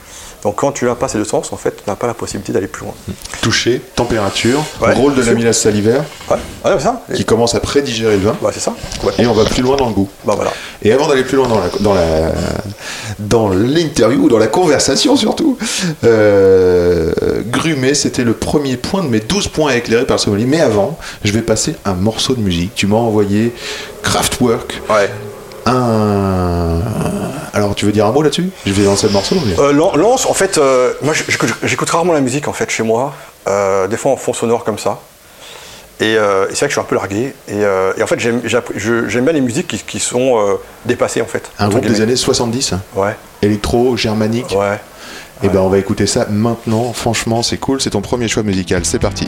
Donc quand tu n'as pas ces deux sens, en fait, tu n'as pas la possibilité d'aller plus loin. Toucher, température, Ouais, rôle de l'amylase salivaire Ouais, ouais, c'est ça. Qui commence à prédigérer le vin bah, c'est ça. et on va plus loin dans le goût. Bah voilà. Et avant d'aller plus loin dans la dans la dans l'interview, dans la conversation surtout, euh, c'était le premier point de mes 12 points éclairés par le sommelier. Mais avant, je vais passer un morceau de musique. Tu m'as envoyé Kraftwerk, Ouais. un. Alors, tu veux dire un mot là-dessus? Je vais lancer le morceau. Euh, Lan- Lance, en fait, euh, moi j'écoute rarement la musique en fait chez moi, euh, des fois en fond sonore comme ça. Et, et c'est vrai que je suis un peu largué. Et, et en fait, j'aime bien les musiques qui, qui sont dépassées en fait. un groupe des années 70, Ouais, électro, germanique. ouais. Et ben, on va écouter ça maintenant. Franchement, c'est cool. C'est ton premier choix musical. C'est parti.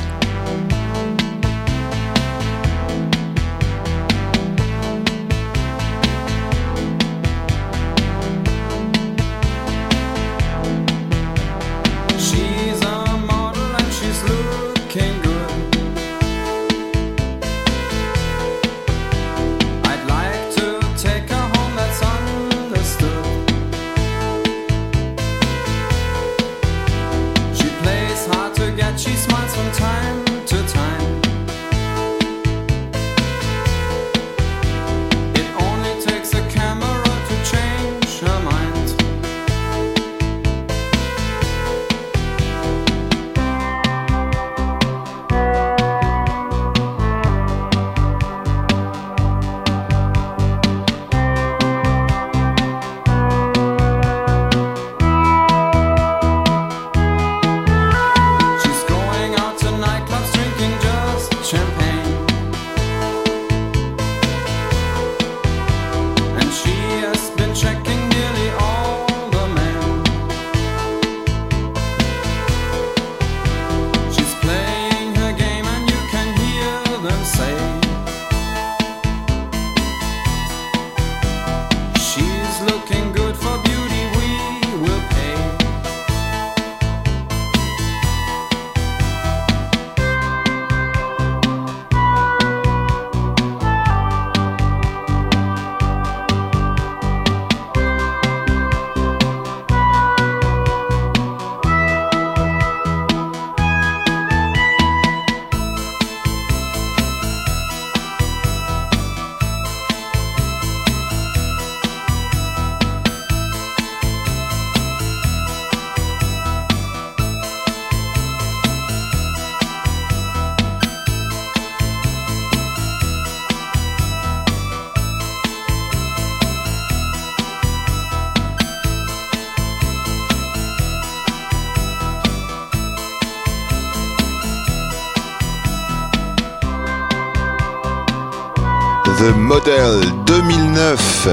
Model 2009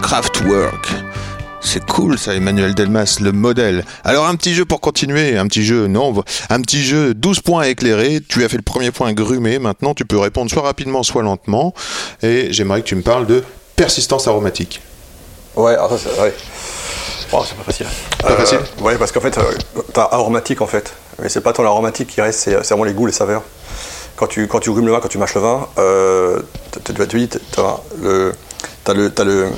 Kraftwerk. C'est cool ça, Emmanuel Delmas, le modèle. Alors un petit jeu pour continuer, un petit jeu, non, un petit jeu 12 points éclairés. Tu as fait le premier point grumé, maintenant tu peux répondre soit rapidement, soit lentement. Et j'aimerais que tu me parles de persistance aromatique. Ouais, alors ça, c'est ouais. Oh, c'est pas facile. Pas facile? Ouais, parce qu'en fait, euh, t'as aromatique en fait. Mais c'est pas tant l'aromatique qui reste, c'est c'est vraiment les goûts, les saveurs. Quand tu, quand tu grumes le vin, quand tu mâches le vin, euh, tu tu dis, t'as le,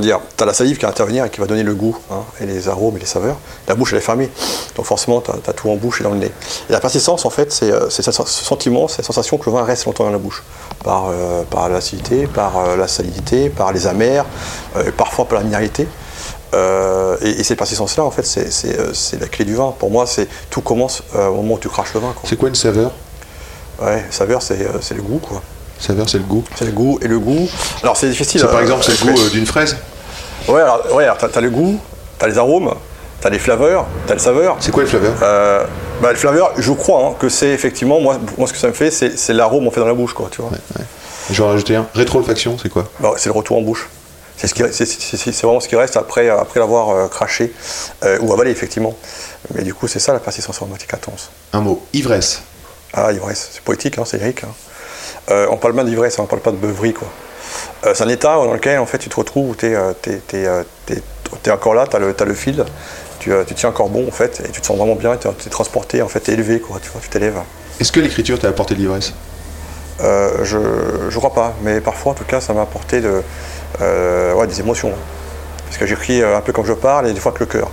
dire, t'as la salive qui va intervenir et qui va donner le goût, hein, et les arômes et les saveurs. La bouche elle est fermée, donc forcément t'as as tout en bouche et dans le nez. Et la persistance en fait, c'est euh, ce sentiment, cette sensation que le vin reste longtemps dans la bouche, par, euh, par l'acidité, par la salinité, par les amers, parfois par la minéralité. Et, et cette persistance-là, en fait, c'est- la clé du vin. Pour moi, tout commence au moment où tu craches le vin. C'est quoi une saveur? Ouais, saveur, c'est euh, c'est le goût, quoi. Saveur, c'est le goût. C'est le goût et le goût. Alors c'est difficile. Par euh, exemple c'est le goût euh, d'une fraise. Ouais, alors, ouais, alors t'as le goût, t'as les arômes, t'as les flaveurs, t'as le saveur. C'est quoi le flaveur? Euh, bah, le flaveur, je crois hein, que c'est effectivement, moi, moi, ce que ça me fait, c'est l'arôme en fait dans la bouche, quoi, tu vois. Je vais en rajouter un. Rétroolfaction, c'est quoi? Bah, c'est le retour en bouche. C'est ce qui- vraiment ce qui reste après, après l'avoir euh, craché euh, ou avalé, effectivement. Mais du coup, c'est ça la persistance aromatique intense. Un mot. Ivresse. Ah, ivresse, c'est poétique, hein, c'est lyrique. hein. Euh, on parle bien d'ivresse, hein, on parle pas de beuverie, quoi. Euh, c'est un état dans lequel, en fait, tu te retrouves où tu es, encore là, tu as, le fil, tu, euh, tu tiens encore bon, en fait, et tu te sens vraiment bien, tu es, transporté, en fait, t'es élevé, quoi, tu vois, tu t'élèves. Est-ce que l'écriture t'a apporté de l'ivresse? Euh, je, je crois pas, mais parfois, en tout cas, ça m'a apporté de, euh, ouais, des émotions. Parce que j'écris euh, un peu comme je parle, et des fois avec le cœur.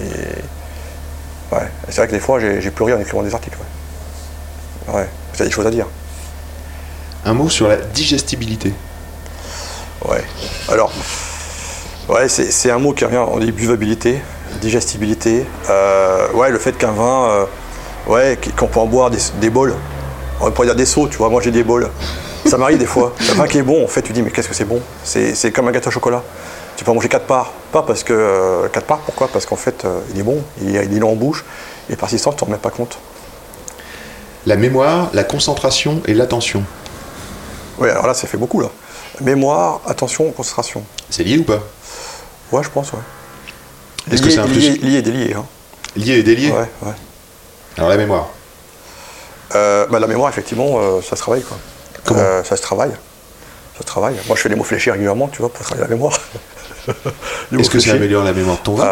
Et ouais, c'est vrai que des fois, j'ai j'ai pleuré en écrivant des articles. Ouais, ouais j'ai des choses à dire. Un mot sur la digestibilité. Ouais. Alors, ouais, c'est un mot qui revient. On dit buvabilité, digestibilité. Euh, ouais, le fait qu'un vin, euh, ouais, qu'on peut en boire des, des bols. On pourrait dire des seaux, tu vois. Moi, j'ai des bols. Ça m'arrive des fois. Un vin qui est bon, en fait, tu dis, mais qu'est-ce que c'est bon? C'est comme un gâteau au chocolat. Tu peux en manger quatre parts. Pas parce que. euh, quatre parts, pourquoi? Parce qu'en fait, il est bon, il est, il est long en bouche, est persistant, tu t'en même pas compte. La mémoire, la concentration et l'attention. Ouais, alors là, ça fait beaucoup, là. Mémoire, attention, concentration. C'est lié ou pas? Ouais, je pense, ouais. Est-ce que c'est un plus lié, et délié, hein. Lié et délié? Ouais, ouais. Alors la mémoire. Euh, bah, la mémoire, effectivement, euh, ça se travaille. Quoi. Comment? Euh, Ça se travaille. Ça se travaille. Moi, je fais des mots fléchis régulièrement, tu vois, pour travailler la mémoire. Les Est-ce que ça améliore la mémoire de ton vin?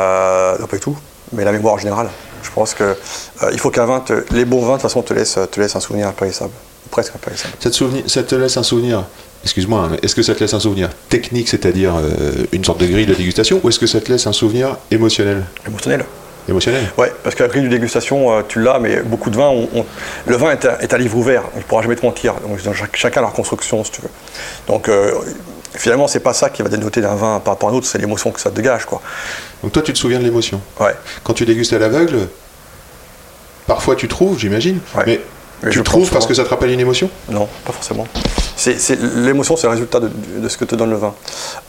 Non, pas du tout. Mais la mémoire en général. Je pense que euh, il faut qu'un vin, te- les bons vins, de toute façon, te laissent, te laissent un souvenir impérissable. Presque impérissable. ça te, souvenir- ça te laisse un souvenir Excuse-moi, hein, mais est-ce que ça te laisse un souvenir technique, c'est-à-dire euh, une sorte de grille de dégustation, ou est-ce que ça te laisse un souvenir émotionnel? Émotionnel. Émotionnel Ouais, parce que la grille de dégustation, euh, tu l'as, mais beaucoup de vins, le vin est un, est un livre ouvert, il ne pourra jamais te mentir. Donc, chacun a leur construction, si tu veux. Donc, euh, finalement, c'est pas ça qui va dénoter d'un vin par rapport à un autre, c'est l'émotion que ça te dégage, quoi. Donc toi, tu te souviens de l'émotion. Ouais. Quand tu dégustes à l'aveugle, parfois tu trouves, j'imagine, Ouais. mais Mais tu trouves parce que ça te rappelle une émotion? Non, pas forcément. L'émotion, c'est le résultat de, de ce que te donne le vin.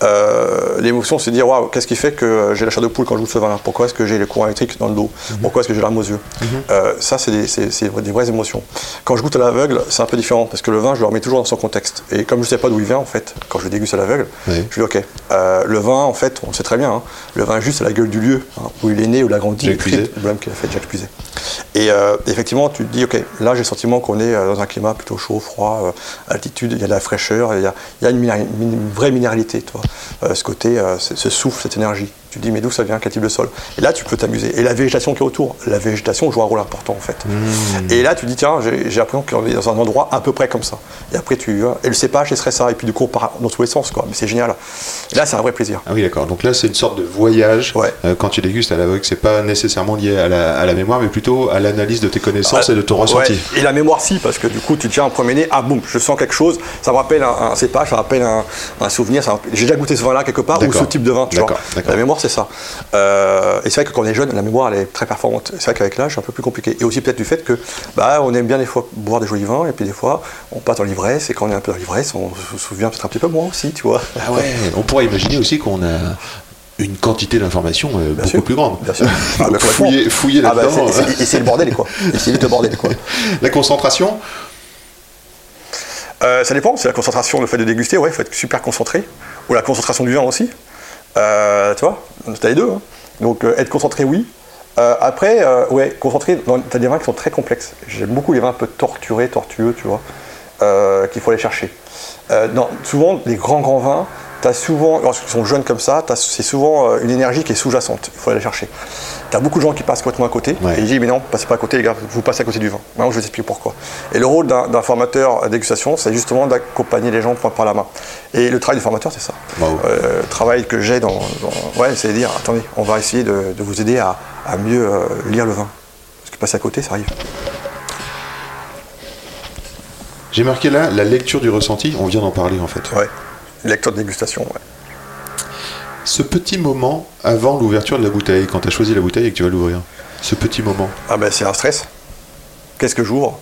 Euh, l'émotion, c'est dire waouh, qu'est-ce qui fait que j'ai la chair de poule quand je goûte ce vin-là? Pourquoi est-ce que j'ai les courants électriques dans le dos? Pourquoi est-ce que j'ai larmes aux yeux? Euh, Ça, c'est des, vraies émotions. Quand je goûte à l'aveugle, c'est un peu différent parce que le vin, je le remets toujours dans son contexte. Et comme je ne sais pas d'où il vient, en fait, quand je le déguste à l'aveugle, Oui. je dis ok. euh, le vin, en fait, on sait très bien, hein, le vin juste à la gueule du lieu hein, où il est né, où il a grandi, le problème qu'il a fait Jacques Puiset. Et effectivement, tu te dis, ok, là j'ai le sentiment qu'on est dans un climat plutôt chaud, froid, altitude, y a de la fraîcheur, il y a, une, vraie minéralité. Euh, ce côté, euh, ce souffle, cette énergie. Tu te dis, mais d'où ça vient, quel type de sol? Et là, tu peux t'amuser. Et la végétation qui est autour, la végétation joue un rôle important, en fait. Et là, tu te dis, tiens, j'ai l'impression qu'on est dans un endroit à peu près comme ça. Et après, tu. Et le cépage, ce serait ça. Et puis, du coup, on part dans tous les sens, quoi. Mais c'est génial. Et là, c'est un vrai plaisir. Ah oui, d'accord. Donc là, c'est une sorte de voyage. Ouais. Euh, quand tu dégustes à l'aveugle, c'est pas nécessairement lié à la, à la mémoire, mais plutôt à l'analyse de tes connaissances et de ton Ouais, ressenti. Et la mémoire, si, parce que du coup, tu tiens un premier nez, ah boum, je sens quelque chose, ça me rappelle un, un cépage, ça me rappelle un, un souvenir, j'ai déjà goûté ce vin-là quelque part, ou ce type de vin, tu vois. La mémoire, c'est ça. Euh, et c'est vrai que quand on est jeune, la mémoire, elle est très performante. C'est vrai qu'avec l'âge, c'est un peu plus compliqué. Et aussi peut-être du fait que, bah, on aime bien des fois boire des jolis vins, et puis des fois, on passe dans l'ivresse, et quand on est un peu dans l'ivresse, on se souvient peut-être un petit peu moins aussi, tu vois. Ah ouais, on pourrait imaginer aussi qu'on a une quantité d'informations euh, beaucoup sûr. plus grande. Bien sûr. Ah, bah, fouiller, fouiller Ah, bah, là-dedans. c'est- c'est- et c'est le bordel, quoi. Et c'est vite le bordel, quoi. La concentration, Euh, ça dépend, c'est la concentration, le fait de déguster, ouais, il faut être super concentré. Ou la concentration du vin aussi. Euh, tu vois, t'as les deux. hein. Donc euh, être concentré, oui. Euh, après, euh, ouais, concentré, t'as des vins qui sont très complexes. J'aime beaucoup les vins un peu torturés, tortueux, tu vois, qu'il faut aller chercher. Souvent, les grands grands vins, t'as souvent, lorsqu'ils sont jeunes comme ça, c'est souvent euh, une énergie qui est sous-jacente. Il faut aller la chercher. T'as beaucoup de gens qui passent complètement à côté. Ouais. Et ils disent, mais non, passez pas à côté, les gars, vous passez à côté du vin. Maintenant, je vais vous expliquer pourquoi. Et le rôle d'un formateur à dégustation, c'est justement d'accompagner les gens point par la main. Et le travail du formateur, c'est ça. Bravo. Euh, le travail que j'ai dans, dans- Ouais, c'est de dire, attendez, on va essayer de, de vous aider à, à mieux euh, lire le vin. Parce que passer à côté, ça arrive. J'ai marqué là la lecture du ressenti, on vient d'en parler en fait. Ouais. Lecteur de dégustation, ouais. Ce petit moment avant l'ouverture de la bouteille, quand tu as choisi la bouteille et que tu vas l'ouvrir, ce petit moment. Ah ben c'est un stress. Qu'est-ce que j'ouvre?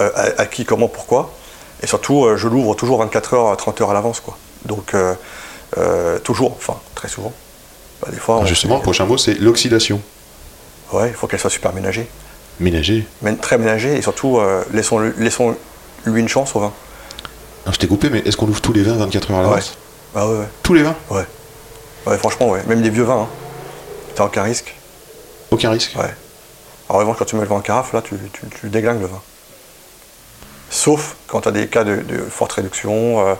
Euh, à, à qui, comment, pourquoi? Et surtout, euh, je l'ouvre toujours 24 heures, 30 heures à l'avance, quoi. Donc, euh, toujours, enfin, très souvent. Bah, des fois, on- Justement, le prochain mot c'est l'oxydation. Ouais, il faut qu'elle soit super ménagée. Mais très ménagée, et surtout, euh, laissons, laissons lui une chance au vin. Je t'ai coupé, mais est-ce qu'on ouvre tous les vins 24 heures à l'avance Ah ouais, ouais. Tous les vins Ouais. Ouais, franchement, ouais. Même des vieux vins, hein. T'as aucun risque. Aucun risque Ouais. En revanche, quand tu mets le vin en carafe, là, tu, tu, tu déglingues le vin. Sauf quand tu as des cas de, de forte réduction. euh,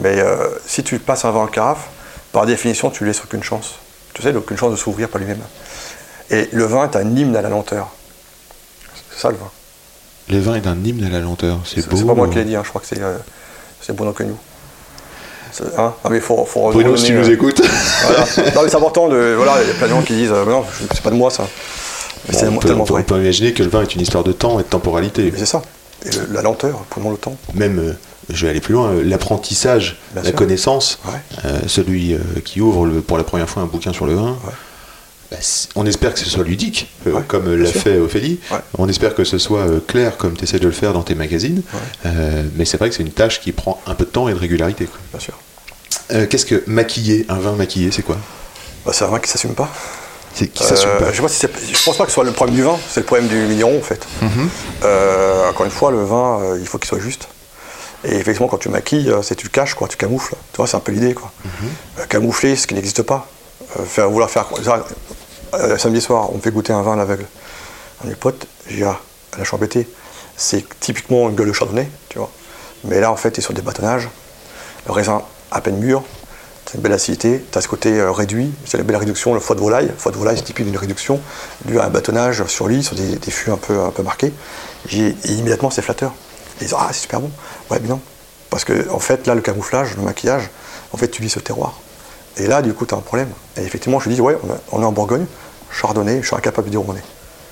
mais euh, si tu passes un vin en carafe, par définition, tu laisses aucune chance. Tu sais, il n'a aucune chance de s'ouvrir par lui-même. Et le vin est un hymne à la lenteur. C'est ça le vin. Les vins est un hymne à la lenteur. C'est C'est beau. c'est pas moi qui l'ai dit, hein, je crois que c'est euh, c'est Bruno Quenou. C'est- Hein ah, mais faut, faut Bruno, si tu nous euh, écoutes. voilà. Non, mais c'est important de. Voilà, il y a plein de gens qui disent euh, non, c'est pas de moi ça. Mais Bon, c'est on, peut, tellement on peut- vrai. on peut imaginer que le vin est une histoire de temps et de temporalité. Mais c'est ça. Et le- la lenteur, prenons le temps. Même, euh, je vais aller plus loin, euh, l'apprentissage, Bien la sûr. connaissance. Ouais. Euh, celui qui ouvre le- pour la première fois un bouquin sur le vin. Ouais. Bah, on espère que ce soit ludique, euh, Ouais, comme l'a sûr. fait Ophélie. Ouais. On espère que ce soit euh, clair, comme tu essaies de le faire dans tes magazines. Euh, mais c'est vrai que c'est une tâche qui prend un peu de temps et de régularité. quoi. Bien sûr. Qu'est-ce que maquiller Un vin maquillé, c'est quoi? Bah, c'est un vin qui s'assume pas. C'est qui s'assume pas? Je sais pas si c'est- je pense pas que ce soit le problème du vin, c'est le problème du vigneron en fait. Mhm. Encore une fois, le vin, il faut qu'il soit juste. Et effectivement, quand tu maquilles, c'est tu le caches, quoi, tu camoufles. Tu vois, c'est un peu l'idée, quoi. Mhm. Camoufler ce qui n'existe pas. Euh. Euh, samedi soir, on fait goûter un vin à l'aveugle. Un mes potes, j'ai ah, la chambété, c'est typiquement une gueule de chardonnay, tu vois. Mais là, en fait, tu es sur des bâtonnages, le raisin à peine mûr, c'est une belle acidité, tu ce côté euh, réduit, c'est la belle réduction, le foie de volaille. Le foie de volaille, c'est typique d'une réduction, dû à un bâtonnage sur lit, sur des, fûts un peu, marqués. Et immédiatement, c'est flatteur. Ils disent Ah, c'est super bon. Ouais, mais non. Parce que, en fait, là, le camouflage, le maquillage, en fait, tu vis ce terroir. Et là, du coup, tu as un problème. Et effectivement, je dis Ouais, on, est en Bourgogne, chardonnay, je suis incapable de dire où on est.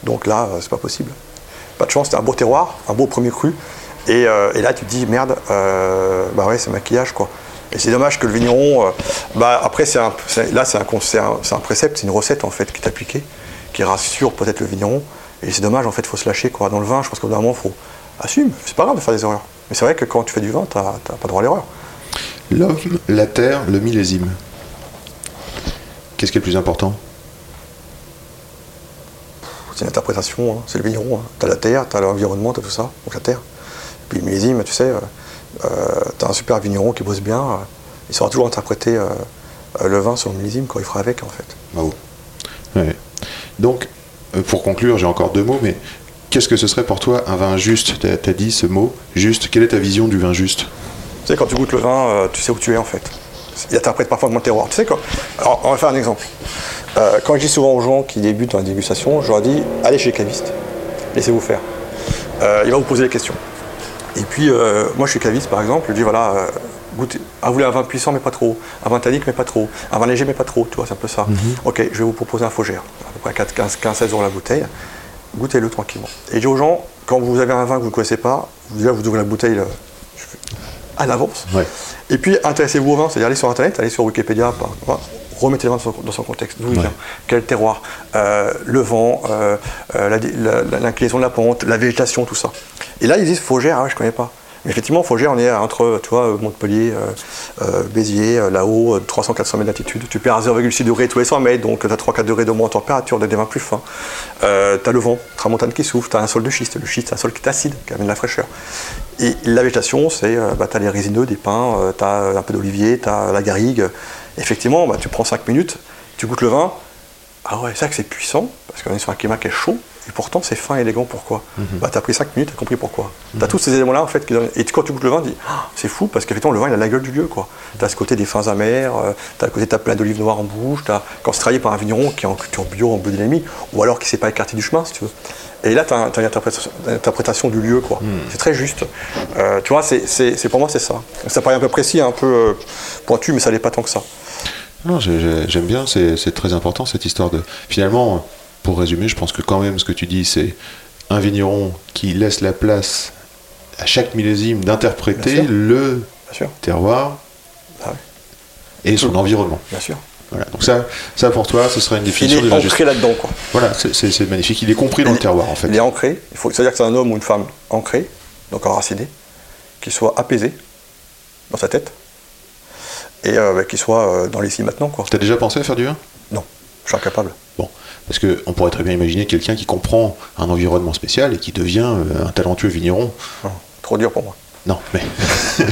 Donc là, euh, c'est pas possible. Pas de chance, c'était un beau terroir, un beau premier cru. Et, euh, là, tu te dis, merde, euh, bah ouais, c'est maquillage, quoi. Et c'est dommage que le vigneron, bah après, c'est un, là, c'est un, un, un précepte, c'est une recette, en fait, qui est appliquée, qui rassure peut-être le vigneron. Et c'est dommage, en fait, il faut se lâcher, quoi. Dans le vin, je pense qu'au bout d'un moment, il faut assumer. C'est pas grave de faire des erreurs. Mais c'est vrai que quand tu fais du vin, t'as pas droit à l'erreur. L'homme, la terre, le millésime. Qu'est-ce qui est le plus important? C'est une interprétation, hein. c'est le vigneron. Tu as la terre, tu as l'environnement, tu as tout ça, donc la terre. Puis le millésime, tu sais, euh, tu as un super vigneron qui bosse bien, euh, il saura toujours interpréter euh, euh, le vin sur le millésime quand il fera avec, en fait. Bravo. Ouais. Donc, euh, pour conclure, j'ai encore deux mots, mais qu'est-ce que ce serait pour toi un vin juste? Tu as, dit ce mot, juste. Quelle est ta vision du vin juste? Tu sais, quand tu goûtes le vin, euh, tu sais où tu es, en fait. Il interprète parfois mon terroir. Tu sais quoi Alors, on va faire un exemple. Euh, quand je dis souvent aux gens qui débutent dans la dégustation, je leur dis allez chez le caviste, laissez-vous faire. Euh, il va vous poser des questions. Et puis, euh, moi je suis caviste par exemple, je dis voilà, goûtez. Ah, vous voulez un vin puissant mais pas trop, un vin tannique mais pas trop, un vin léger mais pas trop, tu vois, c'est un peu ça. Ok, je vais vous proposer un faugère, à peu près 4, 15, 15 16 euros la bouteille, goûtez-le tranquillement. Et je dis aux gens, quand vous avez un vin que vous ne connaissez pas, vous, déjà, vous ouvrez la bouteille à l'avance. Ouais. Et puis intéressez-vous au vin, c'est-à-dire allez sur internet, allez sur Wikipédia, remettez le vin dans son, contexte, d'où il Ouais. vient, quel terroir, euh, le vent, euh, euh, l'inclinaison de la pente, la végétation, tout ça. Et là ils disent Faugère, ah je connais pas. Effectivement, Fougère, on est entre, tu vois, Montpellier, euh, euh, Béziers, euh, là-haut, 300-400 mètres d'altitude. Tu perds à 0,6 degrés tous les 100 mètres, donc tu as 3-4 degrés de moins en température, des vins plus fins. Euh, tu as le vent, tramontane qui souffle, tu as un sol de schiste. Le schiste, c'est un sol qui est acide, qui amène la fraîcheur. Et la végétation, c'est, bah, tu as les résineux, des pins, tu as un peu d'olivier, tu as la garrigue. Effectivement, bah, tu prends 5 minutes, tu goûtes le vin. Ah ouais, c'est vrai que c'est puissant, parce qu'on est sur un climat qui est chaud, et pourtant c'est fin et élégant. Pourquoi bah, Tu as pris 5 minutes, tu as compris pourquoi. Tu as tous ces éléments-là, en fait, qui donnent- et quand tu goûtes le vin, tu dis Ah, c'est fou, parce qu'effectivement, le vin, il a la gueule du lieu. Tu as ce côté des fins amères, tu as le côté, tu as plein d'olives noires en bouche, t'as- quand c'est travaillé par un vigneron qui est en culture bio, en biodynamie, ou alors qui ne s'est pas écarté du chemin, si tu veux. Et là, tu as, une interprétation, du lieu, quoi. C'est très juste. Euh, tu vois, c'est, pour moi, c'est ça. Ça paraît un peu précis, un peu euh, pointu, mais ça n'est pas tant que ça. Non, j'ai- j'ai- j'aime bien, c'est c'est très important cette histoire de. Finalement, pour résumer, je pense que quand même ce que tu dis, c'est un vigneron qui laisse la place à chaque millésime d'interpréter le Bien sûr, terroir Ah ouais. et son environnement. bien sûr. Voilà. Donc ça, ça pour toi, ce serait une Il définition de est la ancré justice. là-dedans, quoi. Voilà, c'est- magnifique. Il est compris dans le Il- terroir en fait. Il est ancré. Il faut, c'est-à-dire que c'est un homme ou une femme ancré, donc enraciné, qui soit apaisé dans sa tête et euh, bah, qui soit euh, dans les ici maintenant, quoi. T'as déjà pensé à faire du vin? Non, je suis incapable. Bon, parce que on pourrait très bien imaginer quelqu'un qui comprend un environnement spécial et qui devient euh, un talentueux vigneron. Trop dur pour moi. Non, mais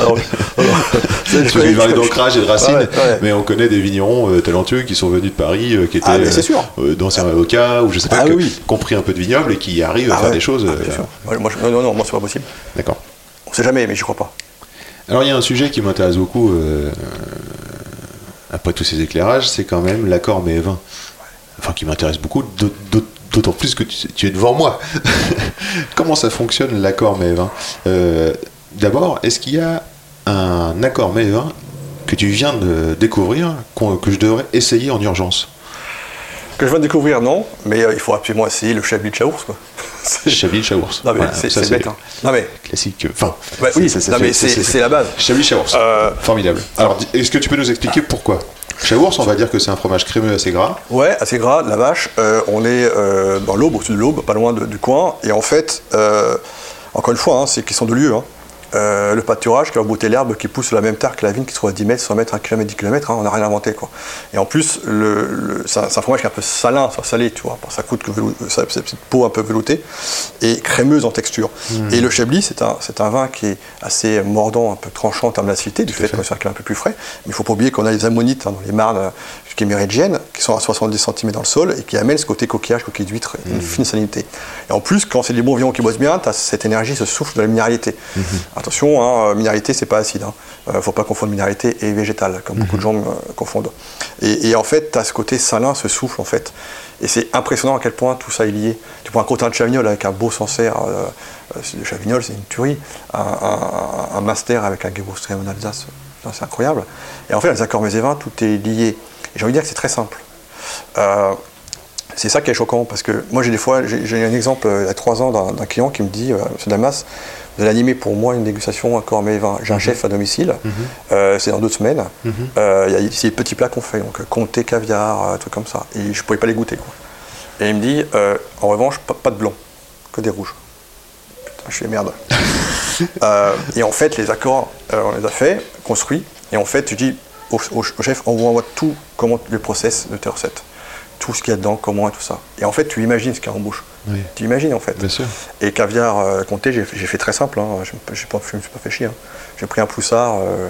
Alors, alors, Parce que d'ancrage et de racines, Ouais, ouais. mais on connaît des vignerons euh, talentueux qui sont venus de Paris, euh, qui étaient Ah, c'est sûr. euh, d'anciens avocats ou je sais pas, Ah, que- oui, compris un peu de vignoble et qui arrivent à Ah faire ouais. des choses. Ah. Moi, je- non, non, non, moi c'est pas possible. D'accord. On sait jamais, mais j'y crois pas. Alors il y a un sujet qui m'intéresse beaucoup, après tous ces éclairages, c'est quand même l'accord mais 20. Enfin qui m'intéresse beaucoup, d'aut- d'aut- d'autant plus que tu, es devant moi. Comment ça fonctionne l'accord mais 20 Euh, D'abord, est-ce qu'il y a un accord mais 20 que tu viens de découvrir, que je devrais essayer en urgence? Que je viens de découvrir, non, mais euh, il faut absolument essayer le Chablis de Chaours, quoi. Chablis Chaours. Non, mais Voilà, c'est bête. Hein. Non, mais Classique. euh, oui, c'est la base. Chablis Chaours. Euh, Formidable. Alors, est-ce que tu peux nous expliquer pourquoi? Chaours, on va dire que c'est un fromage crémeux assez gras. Ouais, assez gras, la vache. Euh, on est euh, dans l'Aube, au-dessus de l'Aube, pas loin de- du coin. Et en fait, encore une fois, hein, c'est qu'ils sont de lieu. hein. Euh, le pâturage qui va bouter l'herbe qui pousse sur la même terre que la vigne qui se trouve à 10 mètres, 100 mètres, 1 km, 10 km, on n'a rien inventé. Quoi. Et en plus, le, le- c'est un fromage qui est un peu salin, soit salé, tu vois. Ça coûte que petite peau un peu veloutée et crémeuse en texture. Et le Chablis, c'est un, c'est un vin qui est assez mordant, un peu tranchant en termes d'acidité, du fait, que c'est un peu plus frais. Mais il faut pas oublier qu'on a les ammonites hein, dans les marnes qui est méridgiennes, qui sont à 70 cm dans le sol et qui amènent ce côté coquillage, coquille d'huître, une fine salinité. Et en plus, quand c'est des bons vignerons qui bossent bien, tu as cette énergie, ce souffle de la minéralité. Attention, hein, euh, minéralité, c'est pas acide. Il ne faut pas confondre minéralité et végétal, comme beaucoup de gens euh, confondent. Et, et en fait, tu as ce côté salin, ce souffle, en fait. Et c'est impressionnant à quel point tout ça est lié. Tu prends un crottin de Chavignol avec un beau Sancerre, euh, euh, c'est- le Chavignol, c'est une tuerie. Un, un- un master avec un Gewürztraminer en Alsace, c'est incroyable. Et en fait, les accords mésévins, tout est lié. J'ai envie de dire que c'est très simple. Euh, c'est ça qui est choquant parce que moi j'ai des fois j'ai j'ai un exemple euh, il y a trois ans d'un client qui me dit euh, Monsieur Damas vous allez animer pour moi une dégustation à corps et vin j'ai un chef à domicile euh, c'est dans deux semaines. Euh, il y a ici des petits plats qu'on fait donc comté caviar trucs comme ça. Et je pouvais pas les goûter quoi. Et il me dit en revanche pas, pas de blanc que des rouges. Putain, je suis merde. Et en fait les accords on les a fait construits et en fait tu dis au, au- au chef on vous envoie tout comment le process de tes recettes tout ce qu'il y a dedans, comment et tout ça. Et en fait, tu imagines ce qu'il y a en bouche. Oui. Tu imagines en fait. Bien sûr. Et caviar euh, comté, j'ai j'ai fait très simple. Hein. Je ne me suis pas fait chier. hein. J'ai pris un poussard euh,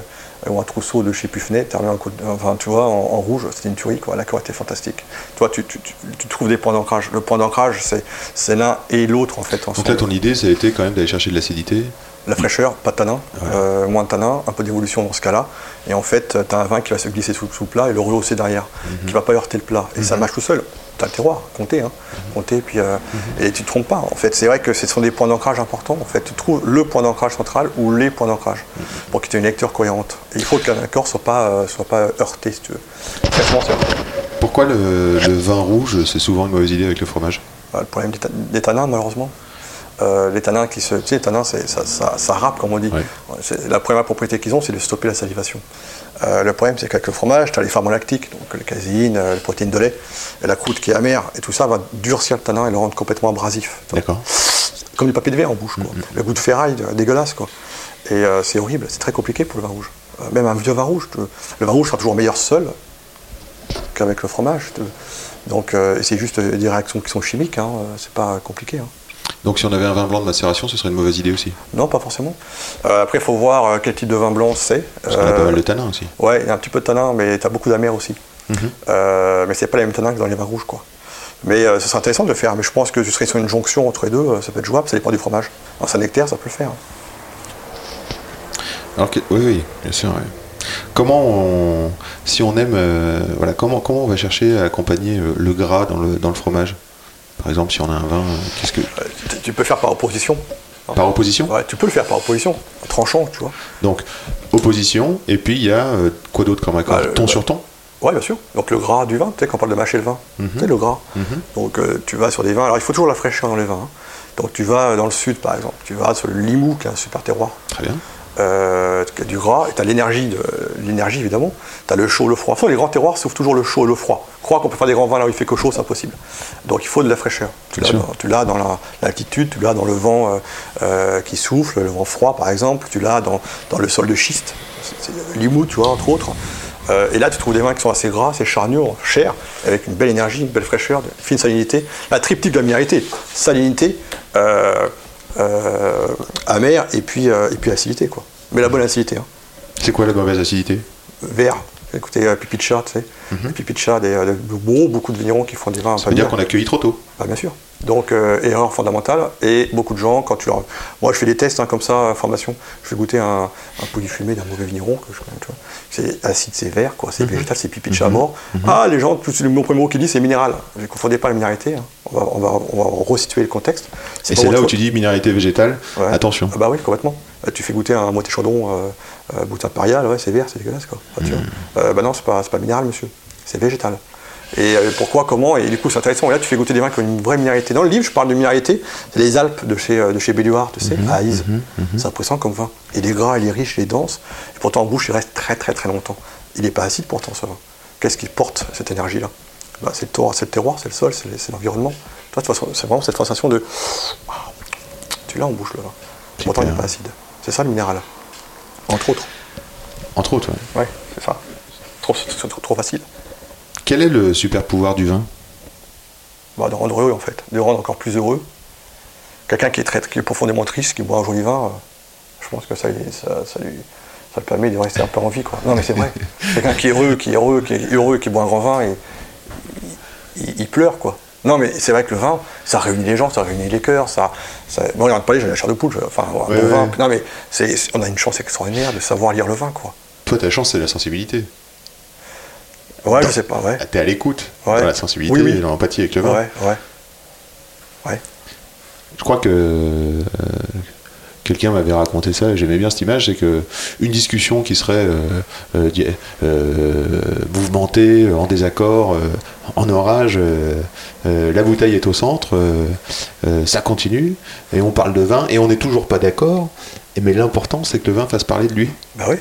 ou un trousseau de chez Pufnet, terminé en, enfin, tu vois, en, en rouge. C'était une tuerie. Quoi. L'accord était fantastique. Toi, tu, tu- tu- tu trouves des points d'ancrage. Le point d'ancrage, c'est- l'un et l'autre en fait. Donc ensemble. là, ton idée, ça a été quand même d'aller chercher de l'acidité. La fraîcheur, pas de tanin, euh, moins de tanin, un peu d'évolution dans ce cas-là. Et en fait, tu as un vin qui va se glisser sous, sous le plat et le rehausser derrière, Mhm. qui va pas heurter le plat. Et ça marche tout seul. Tu as le terroir, compter. Hein. Mhm. Puis, euh, et tu te trompes pas. En fait, c'est vrai que ce sont des points d'ancrage importants. En fait, tu trouves le point d'ancrage central ou les points d'ancrage Mhm. pour qu'il y ait une lecture cohérente. Et il faut que l'accord soit pas, euh, soit pas heurté, si tu veux. Pourquoi le, le vin rouge, c'est souvent une mauvaise idée avec le fromage? Bah, le problème des tanins, malheureusement. Euh, les tanins qui se. Tu sais, les tanins, c'est- ça, ça, ça râpe, comme on dit. La première propriété qu'ils ont, c'est de stopper la salivation. Euh, le problème, c'est qu'avec le fromage, tu as les lactiques, donc la caséine, euh, les protéines de lait, et la croûte qui est amère, et tout ça va durcir le tanin et le rendre complètement abrasif. D'accord. comme du papier de verre en bouche. Quoi. Le goût de ferraille, euh, dégueulasse. Quoi. Et euh, c'est horrible, c'est très compliqué pour le vin rouge. Même un vieux vin rouge, le vin rouge sera toujours meilleur seul qu'avec le fromage. Donc c'est juste des réactions qui sont chimiques, hein, c'est pas compliqué. hein. Donc si on avait un vin blanc de macération, ce serait une mauvaise idée aussi. Non, pas forcément. Euh, après, il faut voir euh, quel type de vin blanc c'est. Parce qu'on a pas Euh, mal de tanin aussi. Ouais, il y a un petit peu de tanin, mais tu as beaucoup d'amer aussi. Mhm. Euh, mais c'est pas les mêmes tanins que dans les vins rouges, quoi. Mais ce serait intéressant de le faire. Mais je pense que ce serait sur une jonction entre les deux, ça peut être jouable, ça dépend du fromage. Un Saint-Nectaire, ça peut le faire. Alors que- oui, oui, bien sûr. Comment on, si on aime, euh, voilà, comment, comment on va chercher à accompagner le gras dans le, dans le fromage? Par exemple, si on a un vin, euh, qu'est-ce que Euh, tu- peux faire par opposition. par opposition Ouais, tu peux le faire par opposition, en tranchant, tu vois. Donc opposition, et puis il y a euh, quoi d'autre comme accord Bah, Ton bah, sur ton Ouais, bien sûr. Donc le gras du vin, tu sais, quand on parle de mâcher le vin, Mhm. tu sais, le gras. Donc euh, tu vas sur des vins. Alors il faut toujours la fraîcheur dans les vins. hein. Donc tu vas dans le sud, par exemple. Tu vas sur le Limoux, qui est un super terroir. Très bien. Euh, du gras, et tu as l'énergie, de- l'énergie évidemment, tu as le chaud, le froid. Façon, les grands terroirs sauf toujours le chaud et le froid. Croire qu'on peut faire des grands vins là où il fait que chaud, c'est impossible. Donc il faut de la fraîcheur. Tu l'as dans, tu l'as dans la- l'altitude, tu l'as dans le vent euh, euh, qui souffle, le vent froid par exemple, tu l'as dans, dans le sol de schiste, c'est, c'est le Limoux, tu vois, entre autres. Et là, tu trouves des vins qui sont assez gras, assez charnures, chers, avec une belle énergie, une belle fraîcheur, une fine salinité. La triptyque de la minéralité, salinité, euh, amère et puis, euh, et puis acidité, quoi. Mais la bonne acidité, hein. C'est quoi la mauvaise acidité? Vert. Écoutez, euh, pipi de chat, tu sais. Pipi de chat, des, euh, de- beaucoup, beaucoup de vignerons qui font des vins Ça veut dire qu'on a cueilli trop tôt. bah, bien sûr. Donc, euh, erreur fondamentale. Et beaucoup de gens, quand tu leur... Moi, je fais des tests hein, comme ça, formation. Je fais goûter un, un pouilly fumé d'un mauvais vigneron. Que je, connais, tu vois. C'est acide, c'est vert, quoi. C'est végétal, c'est pipi de chat mort. Ah, les gens, tout, le mon premier mot qu'ils disent, c'est minéral. Je ne confondais pas la minéralité. hein. On, va, on, va, on va resituer le contexte. Et c'est là où tu dis minéralité végétale. Ouais. Attention. Ah bah oui, complètement. Euh, tu fais goûter un moitié chaudron, euh, euh, boutin impérial, ouais, c'est vert, c'est dégueulasse quoi. Tu vois. Euh, bah non, c'est pas, c'est pas minéral, monsieur. C'est végétal. Et euh, pourquoi, comment Et du coup, c'est intéressant. Et là, tu fais goûter des vins qui ont une vraie minéralité. Dans le livre, je parle de minéralité. C'est les Alpes de chez, euh, de chez Belluard, tu sais, à Aïs. C'est impressionnant comme vin. Il est gras, il est riche, il est dense. Et pourtant, en bouche, il reste très, très, très longtemps. Il n'est pas acide pourtant, ce vin. Qu'est-ce qui porte cette énergie-là? Bah, C'est le terroir, c'est le, terroir, c'est le sol, c'est l'environnement. Toi, de toute façon, c'est vraiment cette sensation de. Tu l'as en bouche, le vin. Pourtant, il n'est pas acide. C'est ça le minéral. Entre autres. Entre autres. ouais. Ouais, c'est ça. Trop, c'est trop, trop facile. Quel est le super pouvoir du vin? Bah, de rendre heureux, en fait. De rendre encore plus heureux. Quelqu'un qui est, très, qui est profondément triste, qui boit un joli vin, euh, je pense que ça, lui- ça, ça lui, ça permet de rester un peu en vie. Quoi. Non, mais c'est vrai. Quelqu'un qui est heureux, qui est heureux, qui est heureux, qui boit un grand vin, et, il, pleure, quoi. Non, mais c'est vrai que le vin, ça réunit les gens, ça réunit les cœurs, ça... ça... Bon, on parlé, j'ai la chair de poule, je- enfin, un bon Ouais, vin. ouais. Non, mais on a une chance extraordinaire de savoir lire le vin, quoi. Toi, ta chance, c'est la sensibilité. Ouais, je sais pas, ouais. T'es à l'écoute, Ouais. dans la sensibilité Oui, oui. dans l'empathie avec le vin. Ouais, ouais. Ouais. Je crois que euh, quelqu'un m'avait raconté ça et j'aimais bien cette image, c'est que une discussion qui serait euh, euh, mouvementée, en désaccord, en orage, la bouteille est au centre, ça continue et on parle de vin et on n'est toujours pas d'accord. Et mais l'important, c'est que le vin fasse parler de lui Bah oui.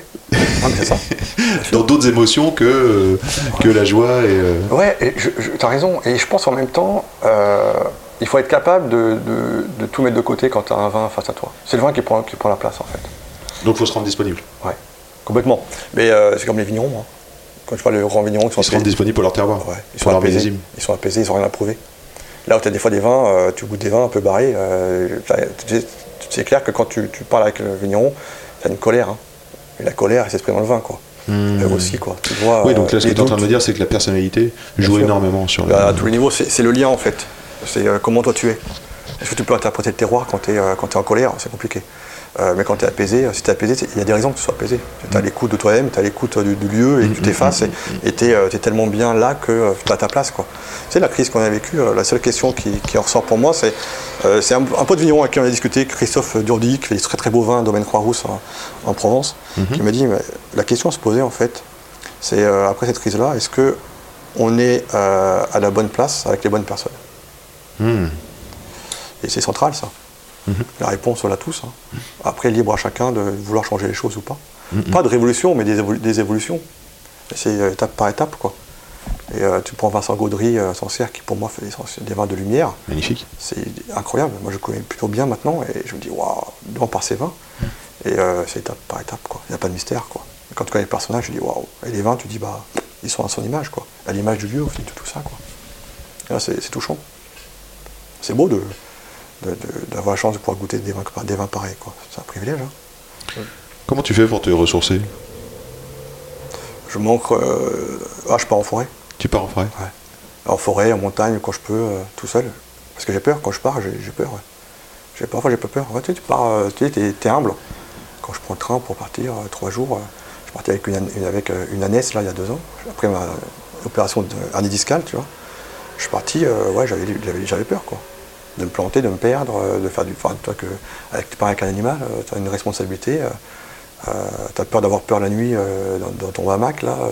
C'est ça. dans d'autres émotions que euh, que la joie et euh, Ouais, et je- t'as raison. Et je pense en même temps, euh, il faut être capable de, de- de tout mettre de côté quand tu as un vin face à toi. C'est le vin qui prend, qui prend la place en fait. donc faut se rendre disponible. Ouais, complètement. Mais c'est comme les vignerons. hein. Quand je parle de grands vignerons qui sont Ils se rendent disponibles pour leur terroir, Ouais, ils sont apaisés. Ils sont apaisés, ils ont rien à prouver. Là où tu as des fois des vins, tu goûtes des vins un peu barrés. tu- c'est clair que quand tu, tu parles avec le vigneron, tu as une colère. hein. Et la colère, elle s'exprime dans le vin, quoi. Elle aussi, quoi. Tu vois, Oui, donc là, euh, ce que tu es en train de me dire, c'est que la personnalité joue sûr. énormément sur le. Bah, à tous les niveaux, c'est c'est le lien en fait. C'est euh, comment toi tu es. Est-ce que tu peux interpréter le terroir quand tu es, en colère? C'est compliqué. Euh, mais quand tu es apaisé, euh, si tu es apaisé, il y a des raisons que tu sois apaisé. Tu as l'écoute de toi-même, tu as l'écoute euh, du, du lieu et tu t'effaces et tu es, tellement bien là que tu as ta place. Quoi. Tu sais, la crise qu'on a vécue, la seule question qui, qui en ressort pour moi, c'est euh, un, un pote vigneron avec qui on a discuté, Christophe Durdy, qui fait des très très beaux vins, domaine Croix-Rousse en, en Provence, qui m'a dit mais la question à se poser en fait, c'est après cette crise-là, est-ce que on est à la bonne place avec les bonnes personnes? Hmm. Et c'est central ça. La réponse, on l'a tous. hein. Après, libre à chacun de vouloir changer les choses ou pas. Pas de révolution, mais des, évolu- des évolutions. C'est euh, étape par étape, quoi. Et euh, tu prends Vincent Gaudry, euh, Sorcière, qui pour moi fait des, des vins de lumière. Magnifique. C'est incroyable. Moi, je connais plutôt bien maintenant et je me dis, waouh, devant par ces vins. Et euh, c'est étape par étape, quoi. Il n'y a pas de mystère, quoi. Et quand tu connais le personnage, je dis, waouh. Et les vins, tu dis, bah, ils sont à son image, quoi. À l'image du lieu, au fil de tout ça, quoi. C'est touchant. C'est beau de- d'avoir la chance de pouvoir goûter des vins, des vins pareils. C'est un privilège, hein. Comment tu fais pour te ressourcer? Je manque. euh, Ah, je pars en forêt. Tu pars en forêt? Ouais. En forêt, en montagne, quand je peux, euh, tout seul. Parce que j'ai peur, quand je pars, j'ai peur. ouais. J'ai parfois j'ai pas peur. Ouais, tu, sais, tu pars, euh, tu sais, t'es humble. Quand je prends le train pour partir trois jours, je suis parti avec une, avec une ânesse là il y a deux ans, après ma opération hernie discale, tu vois. Je suis parti, ouais, j'avais, j'avais, j'avais peur quoi. De me planter, de me perdre, euh, de faire du. Enfin, toi que avec, tu pars avec un animal, tu as une responsabilité. tu as peur d'avoir peur la nuit euh, dans, dans ton hamac là, euh,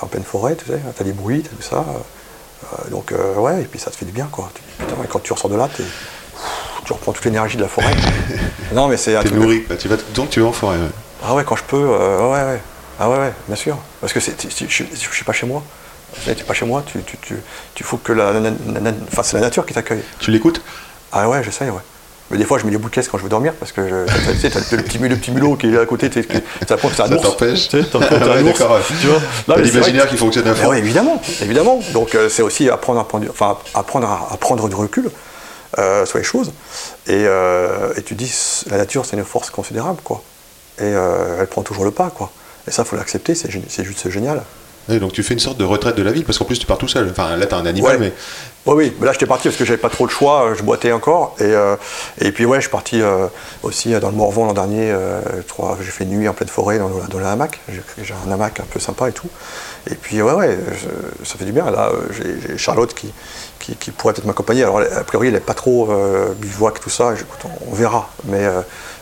en pleine forêt, tu sais, tu as des bruits, tu as tout ça. euh, donc euh, ouais, et puis ça te fait du bien quoi. Putain, et quand tu ressors de là, t'es- tu reprends toute l'énergie de la forêt. non mais c'est T'es de- nourri, quoi. Tu vas, donc tu vas en forêt. ouais. Ah ouais, quand je peux, euh, ouais, ouais. Ah ouais, ouais, bien sûr. Parce que je suis pas chez moi. Tu sais, t'es pas chez moi, tu, tu, tu, tu faut que la, la- la- la- enfin, c'est la nature qui t'accueille. Tu l'écoutes? Ah ouais, j'essaye, ouais. Mais des fois, je mets des bouts de caisse quand je veux dormir parce que tu sais, t'as le petit, le petit mulot qui est à côté, tu ça prend que c'est un Ça t'empêche. Tu. Tu vois l'imaginaire qui fonctionne à Mais fond. ouais, évidemment, évidemment. Donc euh, c'est aussi apprendre à prendre, du- enfin, apprendre à, à prendre du recul euh, sur les choses. Et, euh, et tu dis, la nature, c'est une force considérable, quoi. Et elle prend toujours le pas, quoi. Et ça, faut l'accepter, c'est juste génial. Donc tu fais une sorte de retraite de la ville parce qu'en plus tu pars tout seul. Enfin là t'as un animal Ouais. mais Oui, oui, mais là j'étais parti parce que j'avais pas trop le choix, euh, je boitais encore. Et, euh, et puis ouais, je suis parti euh, aussi dans le Morvan l'an dernier, euh, j'ai fait une nuit en pleine forêt dans, dans le hamac. J'ai un hamac un peu sympa et tout. Et puis ouais, ouais, je- ça fait du bien. Là, j'ai Charlotte qui, qui, qui pourrait peut-être m'accompagner. Alors a priori, elle n'est pas trop bivouac, tout ça. Écoute, on, on verra. Mais,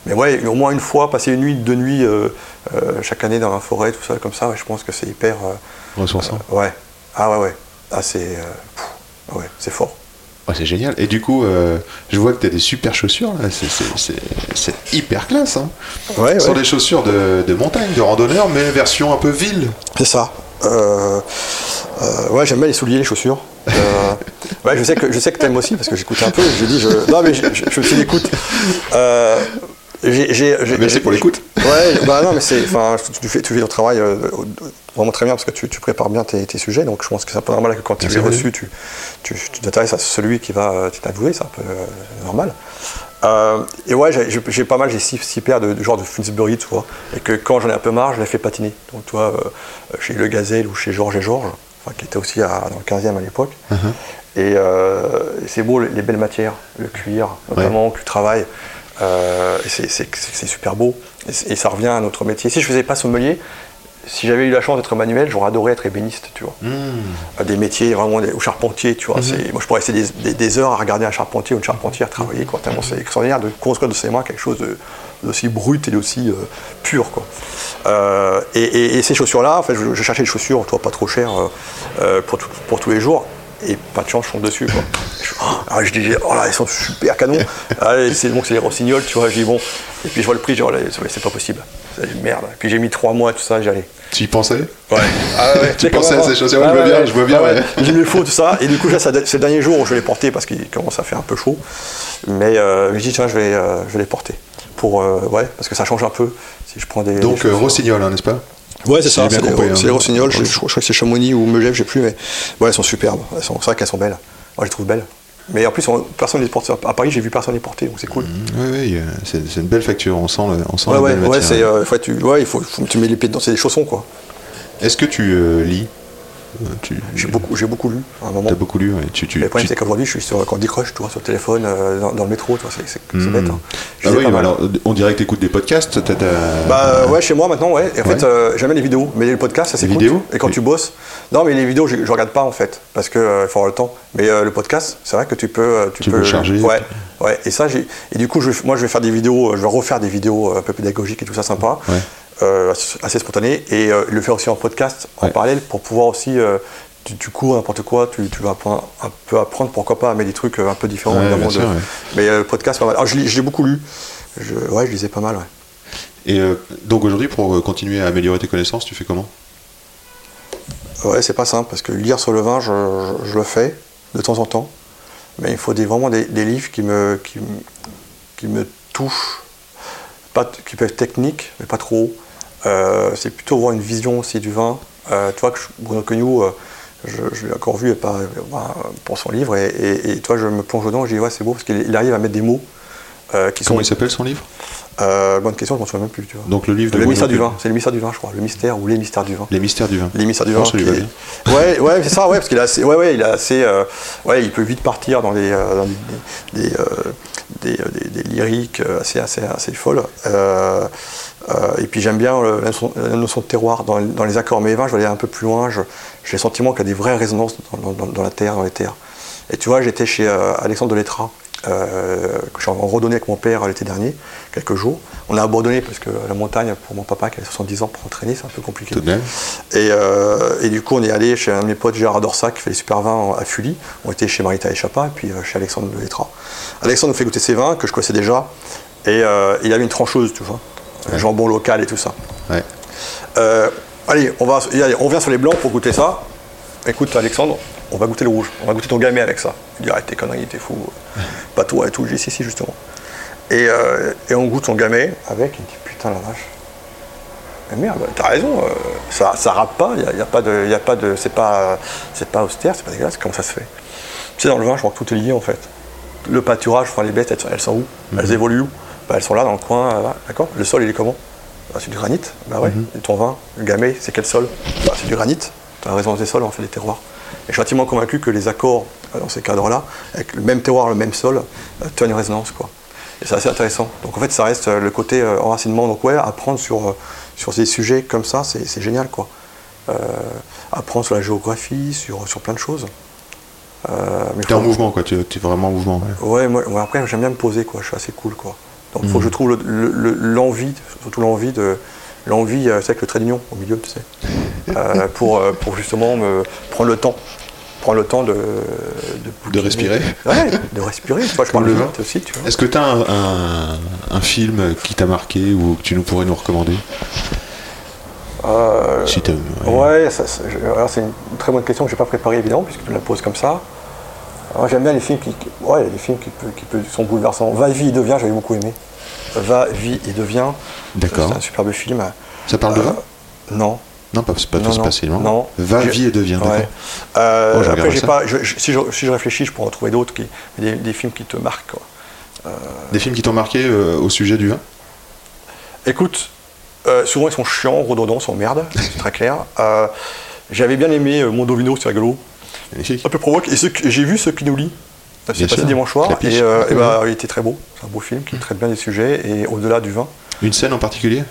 mais ouais, au moins une fois, passer une nuit, deux nuits chaque année dans la forêt, tout ça, comme ça, ouais, je pense que c'est hyper. euh, ressourçant. ouais. Ah ouais, ouais. Ah, c'est. euh, ouais, c'est fort. C'est génial. Et du coup, euh, je vois que tu as des super chaussures là. C'est- hyper classe. Hein. Ouais, Ce sont ouais. des chaussures de, de montagne, de randonneur, mais version un peu ville. C'est ça. Euh, euh, ouais, j'aime bien les souliers, les chaussures. Euh, ouais, je sais que je sais que t'aimes aussi parce que j'écoute un peu. Je dis, je, non mais je, je, l'écoute. J'ai, Merci pour l'écoute. Ouais, bah non mais c'est, enfin, tu fais, tu fais ton travail euh, vraiment très bien parce que tu, tu prépares bien tes, tes sujets. Donc je pense que c'est un peu normal que quand tu Merci, es René. reçu, tu, tu, tu t'intéresses à celui qui va euh, t'interviewer. C'est un peu euh, normal. Euh, et ouais, j'ai- pas mal, j'ai six, six paires de, de genre de Finsbury, tu vois. Et que quand j'en ai un peu marre, je les fais patiner. Donc, tu euh, chez Le Gazelle ou chez Georges et Georges, enfin, qui était aussi à- dans le 15e à l'époque. Et, euh, et c'est beau, les, les belles matières, le cuir, notamment, que tu travailles. Euh, c'est- super beau. Et, ça revient à notre métier. Si je faisais pas sommelier, si j'avais eu la chance d'être manuel, j'aurais adoré être ébéniste, tu vois. À Des métiers vraiment, des- ou charpentier, tu vois. c'est- Moi, je pourrais rester des, des- des heures à regarder un charpentier ou une charpentière travailler, quoi. Tellement c'est extraordinaire de construire de ses mains quelque chose d'aussi brut et d'aussi euh, pur, quoi. Euh, et, et- et ces chaussures-là, en fait, je, je cherchais des chaussures, toi, pas trop chères, euh, euh, pour, tout- pour tous les jours. Et pas de chance, je tombe dessus. Quoi. Je, ah, je dis, oh là, ils sont super canons. Ah, et c'est bon, c'est les rossignols, tu vois. Je dis, bon. Et puis je vois le prix, je dis, oh là, c'est c'est pas possible. C'est une merde. Et puis j'ai mis trois mois, tout ça, j'y allais. Tu y pensais? Ouais. Ah ouais, Tu sais, pensais à ces chaussures, je vois bien, je vois bien, ouais. J'ai mis le faux, tout ça. Et du coup, c'est le dernier jour où je vais les porter parce qu'il commence à faire un peu chaud. Mais euh, je dis, tiens, je vais, euh, je vais les porter. Pour, euh, ouais, parce que ça change un peu. Si je prends des. Donc des euh. Rossignol, hein, n'est-ce pas? Ouais, c'est ça, j'ai c'est les, hein. c'est les rossignols, je, je crois que c'est Chamonix ou Megève, je sais plus, mais ouais, elles sont superbes. Elles sont- C'est vrai qu'elles sont belles. Moi, je les trouve belles. Mais en plus, on- personne ne les porte. À Paris, j'ai vu personne les porter, donc c'est cool. Oui, oui, euh, c'est c'est une belle facture. On sent, le, on sent Ouais, la ouais, belle ouais, matière. c'est, euh, faut être- tu, ouais, il faut, faut- tu mets les pieds dedans, c'est des chaussons, quoi. Est-ce que tu euh, lis? Tu, J'ai beaucoup, beaucoup lu à un moment. T'as beaucoup lu, ouais. tu, tu, Le problème, c'est qu'aujourd'hui, je suis sur, quand on décroche, tu vois, sur le téléphone, euh, dans, dans le métro, c'est, c'est, c'est Hmm. bête. Hein. Ah oui, alors, on dirait que tu écoutes des podcasts. Bah euh, ouais, chez moi maintenant, ouais. Et en Ouais. fait, euh, j'aime bien les vidéos, mais le podcast, ça vidéos Et quand Oui. tu bosses, non, mais les vidéos, je, je regarde pas en fait, parce que euh, faut avoir le temps. Mais euh, le podcast, c'est vrai que tu peux, euh, tu, peux le charger, Ouais, ouais. Et ça, et du coup, je, moi, je vais faire des vidéos, euh, je vais refaire des vidéos euh, un peu pédagogiques et tout ça sympa, Ouais. Euh, assez- spontané, et euh, le faire aussi en podcast en parallèle pour pouvoir aussi. euh, tu, tu cours n'importe quoi, tu, tu vas apprendre, un peu apprendre, pourquoi pas, mais des trucs un peu différents. Ouais, évidemment, bien sûr, de- ouais. Mais le podcast, pas mal. Alors, je, j'ai beaucoup lu. Je, ouais, je lisais pas mal. Et donc aujourd'hui, pour continuer à améliorer tes connaissances, tu fais comment? Ouais, c'est pas simple parce que lire sur le vin, je, le fais de temps en temps, mais il faut des, vraiment des, des livres qui me, qui, qui me touchent, pas, qui peuvent être techniques, mais pas trop. Euh, c'est plutôt avoir une vision aussi du vin. Euh, tu vois, que je- Bruno Queignoux, euh, je, je l'ai encore vu pas, pour son livre, et, et, et toi, je me plonge dedans et je dis, ouais, c'est beau parce qu'il il arrive à mettre des mots euh, qui sont. Comment il s'appelle son livre? Euh, bonne question, je m'en souviens même plus. Tu vois. Donc le livre de le mystère du vin, c'est le mystère du vin, je crois. Le mystère ou les mystères du vin. Les mystères du vin. Les mystères du vin. qui va est- bien. Ouais, ouais, c'est ça, ouais, parce qu'il a assez, ouais, ouais, il a assez, euh, ouais, il peut vite partir dans des, dans des, des, des, euh, des- des lyriques euh, assez, assez, assez folles. Euh, et puis j'aime bien la notion, de terroir dans, les accords mévins. Je vais aller un peu plus loin. J'ai le sentiment qu'il y a des vraies résonances dans, la terre, dans les terres. Et tu vois, j'étais chez euh, Alexandre de Lettra, euh, que en randonnée avec mon père l'été dernier, quelques jours. On a abandonné parce que la montagne, pour mon papa qui a 70 ans, pour entraîner, c'est un peu compliqué. Tout de même. Et, euh, et du coup, on est allé chez un de mes potes, Gérard Dorsac, qui fait les super vins à Fully. On était chez Marita Echapa et puis euh, chez Alexandre de Letra. Alexandre nous fait goûter ses vins que je connaissais déjà. Et euh, il avait une trancheuse, tu vois. Un Jambon local et tout ça. Ouais. Allez, on, va, allez, on revient sur les blancs pour goûter ça. Écoute, Alexandre, on va goûter le rouge. On va goûter ton gamay avec ça. Il dit arrête tes conneries, t'es fou. Pas toi et tout. J'ai dit si, si, justement. Et, euh, et on goûte son gamay avec. Il dit putain la vache. Mais merde, t'as raison, euh, ça, ça râpe pas, il n'y a, pas de. y a pas de c'est pas, c'est pas austère, c'est pas dégueulasse, comment ça se fait? Tu sais, dans le vin, je crois que tout est lié en fait. Le pâturage, enfin les bêtes, elles, sont- elles sont où? Elles évoluent où? Bah, Elles sont là dans le coin, là, d'accord? Le sol, il est comment? Bah, C'est du granit, bah ouais. Et ton vin, le gamay, c'est quel sol? Bah, C'est du granit. Tu as raison des sols, on fait des terroirs. Et je suis intimement convaincu que les accords, euh, dans ces cadres-là, avec le même terroir, le même sol, tu as une résonance quoi. Et c'est assez intéressant. Donc en fait, ça reste euh, le côté euh, enracinement. Donc ouais, apprendre sur, sur ces sujets comme ça, c'est c'est génial quoi. Euh, apprendre sur la géographie, sur, sur plein de choses. Euh, mais T'es en mouvement, quoi. Tu es vraiment en mouvement. ouais. Ouais, moi, moi, après j'aime bien me poser quoi. Je suis assez cool quoi. Donc il faut que je trouve le- le- le- l'envie, surtout l'envie de l'envie, euh, c'est avec le trait d'union au milieu, tu sais, euh, pour, euh, pour justement me prendre le temps, prendre le temps de de, De respirer. Ouais, de respirer. Je parle le vin. aussi. Est-ce que tu as un, un- un film qui t'a marqué ou que tu nous pourrais nous recommander Euh, Si Ouais, ça, ça- je- alors c'est une très bonne question que je n'ai pas préparée évidemment, puisque tu me la poses comme ça. Alors, J'aime bien les films qui, ouais, les films qui, qui sont bouleversants. Va, vie et devient, j'avais beaucoup aimé. Va, vie et devient. D'accord. C'est un superbe film. Ça parle de Euh, vin Non. Non, pas, pas, non, c'est non. Va, vie et devient. Ouais. Euh, Oh, après, pas, je- je- si, je, si je réfléchis, je pourrais en trouver d'autres, qui, des, des films qui te marquent. quoi. Des films qui t'ont marqué euh, au sujet du vin? Écoute, euh, souvent ils sont chiants, redondants, sont merde, c'est très clair. Euh, J'avais bien aimé euh, Mondovino, c'est rigolo. Magnifique. un peu provoque. Et j'ai vu ceux qui nous lient. C'est passé dimanche soir. Et, euh, et Mhm. bah, il était très beau. C'est un beau film qui traite bien des sujets et au-delà du vin. Une scène en particulier?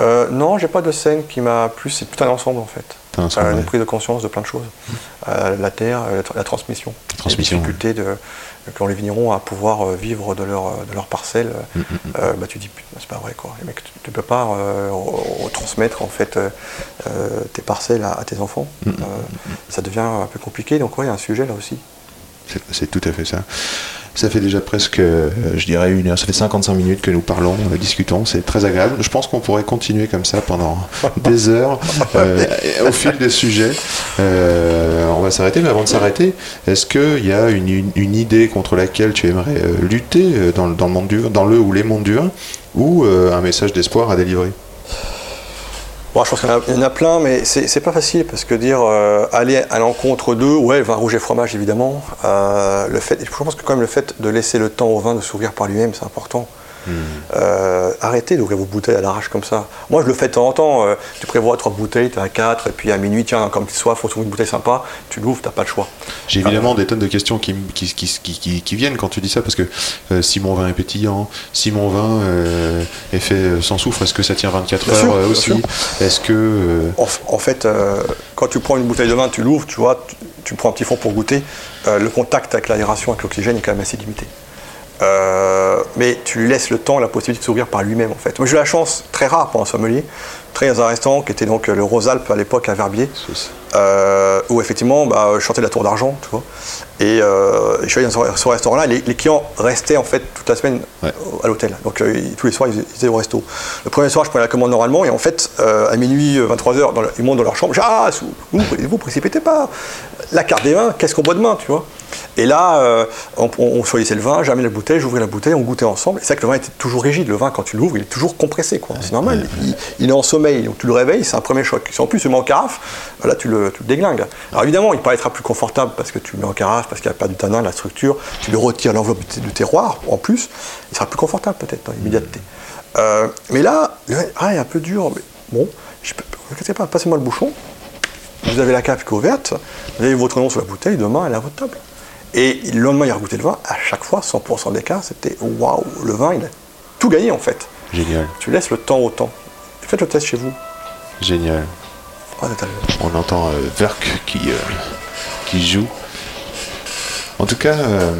Euh, non, j'ai pas de scène qui m'a plu. C'est tout un ensemble en fait. T'as un ensemble, Euh, une prise de conscience de plein de choses. Euh, la terre, la, tra- la transmission. La transmission, La difficulté de, qu'ont les vignerons à pouvoir vivre de leur, de leur parcelle. Euh, bah, tu dis, c'est pas vrai quoi. Les mecs, tu, tu peux pas re- retransmettre en fait tes parcelles à, à tes enfants. Ça devient un peu compliqué. Donc ouais, il y a un sujet là aussi. C'est- tout à fait ça. Ça fait déjà presque, euh, je dirais, une heure. Ça fait 55 minutes que nous parlons, euh, discutons. C'est très agréable. Je pense qu'on pourrait continuer comme ça pendant des heures, euh, au fil des sujets. Euh, on va s'arrêter, mais avant de s'arrêter, est-ce qu'il y a une, une- une idée contre laquelle tu aimerais lutter dans, le- dans le monde du dans le ou les mondes du vin, ou euh, un message d'espoir à délivrer? Je pense qu'il y en a- il y en a plein, mais c'est c'est pas facile parce que dire euh, aller à l'encontre d'eux, ouais, vin rouge et fromage évidemment. euh, le fait, je pense que quand même le fait de laisser le temps au vin de s'ouvrir par lui-même, c'est important. Euh, arrêtez d'ouvrir vos bouteilles à l'arrache comme ça. Moi, je le fais de temps en temps. euh, tu prévois trois bouteilles, tu as quatre, et puis à minuit, tiens, comme tu sois, faut trouver une bouteille sympa, tu l'ouvres, t'as pas le choix. J'ai évidemment des tonnes de questions qui, viennent quand tu dis ça, parce que euh, si mon vin est pétillant, si mon vin est fait sans soufre, est-ce que ça tient 24 Bien heures sûr, aussi? Est-ce que... En, en fait, quand tu prends une bouteille de vin, tu l'ouvres, tu vois, tu, tu prends un petit fond pour goûter, le contact avec l'aération, avec l'oxygène est quand même assez limité. Euh, mais tu lui laisses le temps, la possibilité de s'ouvrir par lui-même en fait. Moi j'ai eu la chance, très rare pour un sommelier, très restaurant qui était donc le Rosalpes à l'époque à Verbier, euh, où effectivement bah, je chantais de la tour d'argent, tu vois. Et euh, je suis allé dans ce ce restaurant-là, les, les clients restaient en fait toute la semaine Ouais. au- à l'hôtel. Donc euh, tous les soirs ils, ils étaient au resto. Le premier soir je prenais la commande normalement et en fait euh, à minuit, 23h, dans le- ils montent dans leur chambre, je dis, ah, vous, vous précipitez pas. La carte des vins, qu'est-ce qu'on boit demain, tu vois? Et là, euh, on, on, on choisissait le vin, j'amenais la bouteille, j'ouvrais la bouteille, on goûtait ensemble. Et c'est vrai que le vin était toujours rigide. Le vin, quand tu l'ouvres, il est toujours compressé. quoi. C'est normal. Il, il est en sommeil. Donc tu le réveilles, c'est un premier choc. Si en plus tu le mets en carafe, là tu le, tu le déglingues. Alors évidemment, il paraîtra plus confortable parce que tu le mets en carafe, parce qu'il n'y a pas du tanin, de la structure. Tu lui retires l'enveloppe du, terroir en plus. Il sera plus confortable peut-être dans l'immédiateté. Euh, mais là, le ah, il est un peu dur. Mais bon, je peux, ne vous inquiétez pas, passez-moi le bouchon. Vous avez la cape qui est ouverte, vous avez votre nom sur la bouteille, demain elle est à votre table. Et le lendemain, il a goûté le vin, à chaque fois, 100% d'écart, c'était waouh, le vin, il a tout gagné en fait. Génial, Tu laisses le temps au temps. Faites le test chez vous. génial. On entend euh, Verk qui, euh, qui joue. En tout cas, euh,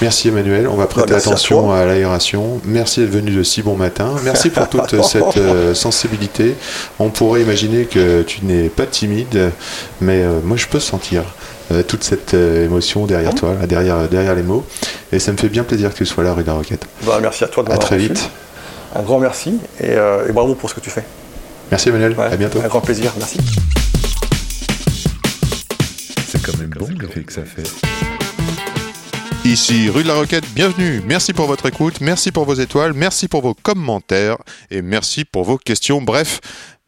merci Emmanuel. On va prêter Bah, à attention toi. à, l'aération. Merci d'être venu de si bon matin. Merci pour toute cette sensibilité. On pourrait imaginer que tu n'es pas timide, mais moi je peux sentir euh, toute cette euh, émotion derrière toi, là, derrière, derrière les mots. Et ça me fait bien plaisir que tu sois là, rue de la Roquette. Bah, merci à toi de À m'avoir très reçu. vite. Un grand merci et, euh, et bravo pour ce que tu fais. Merci Emmanuel. Ouais, À bientôt. Un grand plaisir, merci. C'est quand même bon l'effet que ça fait. Ici rue de la Roquette, bienvenue. Merci pour votre écoute, merci pour vos étoiles, merci pour vos commentaires et merci pour vos questions. Bref,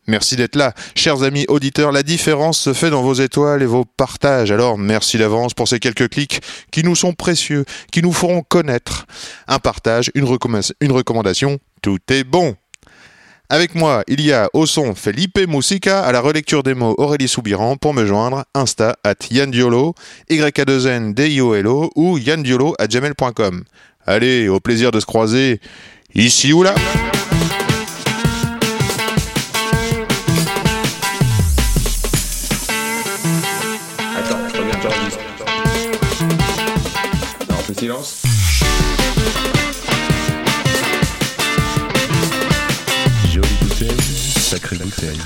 merci d'être là. Chers amis auditeurs, la différence se fait dans vos étoiles et vos partages. Alors merci d'avance pour ces quelques clics qui nous sont précieux, qui nous feront connaître. Un partage, une recommandation, tout est bon. Avec moi, il y a au son Felipe Musica, à la relecture des mots Aurélie Soubiran, pour me joindre, Insta at Yann Diolo, YK2N DIOLO ou yandiolo at gmail.com. Allez, au plaisir de se croiser, ici ou là. Attends, je j'enregistre. Non, on fait silence. Sacrée bouteille.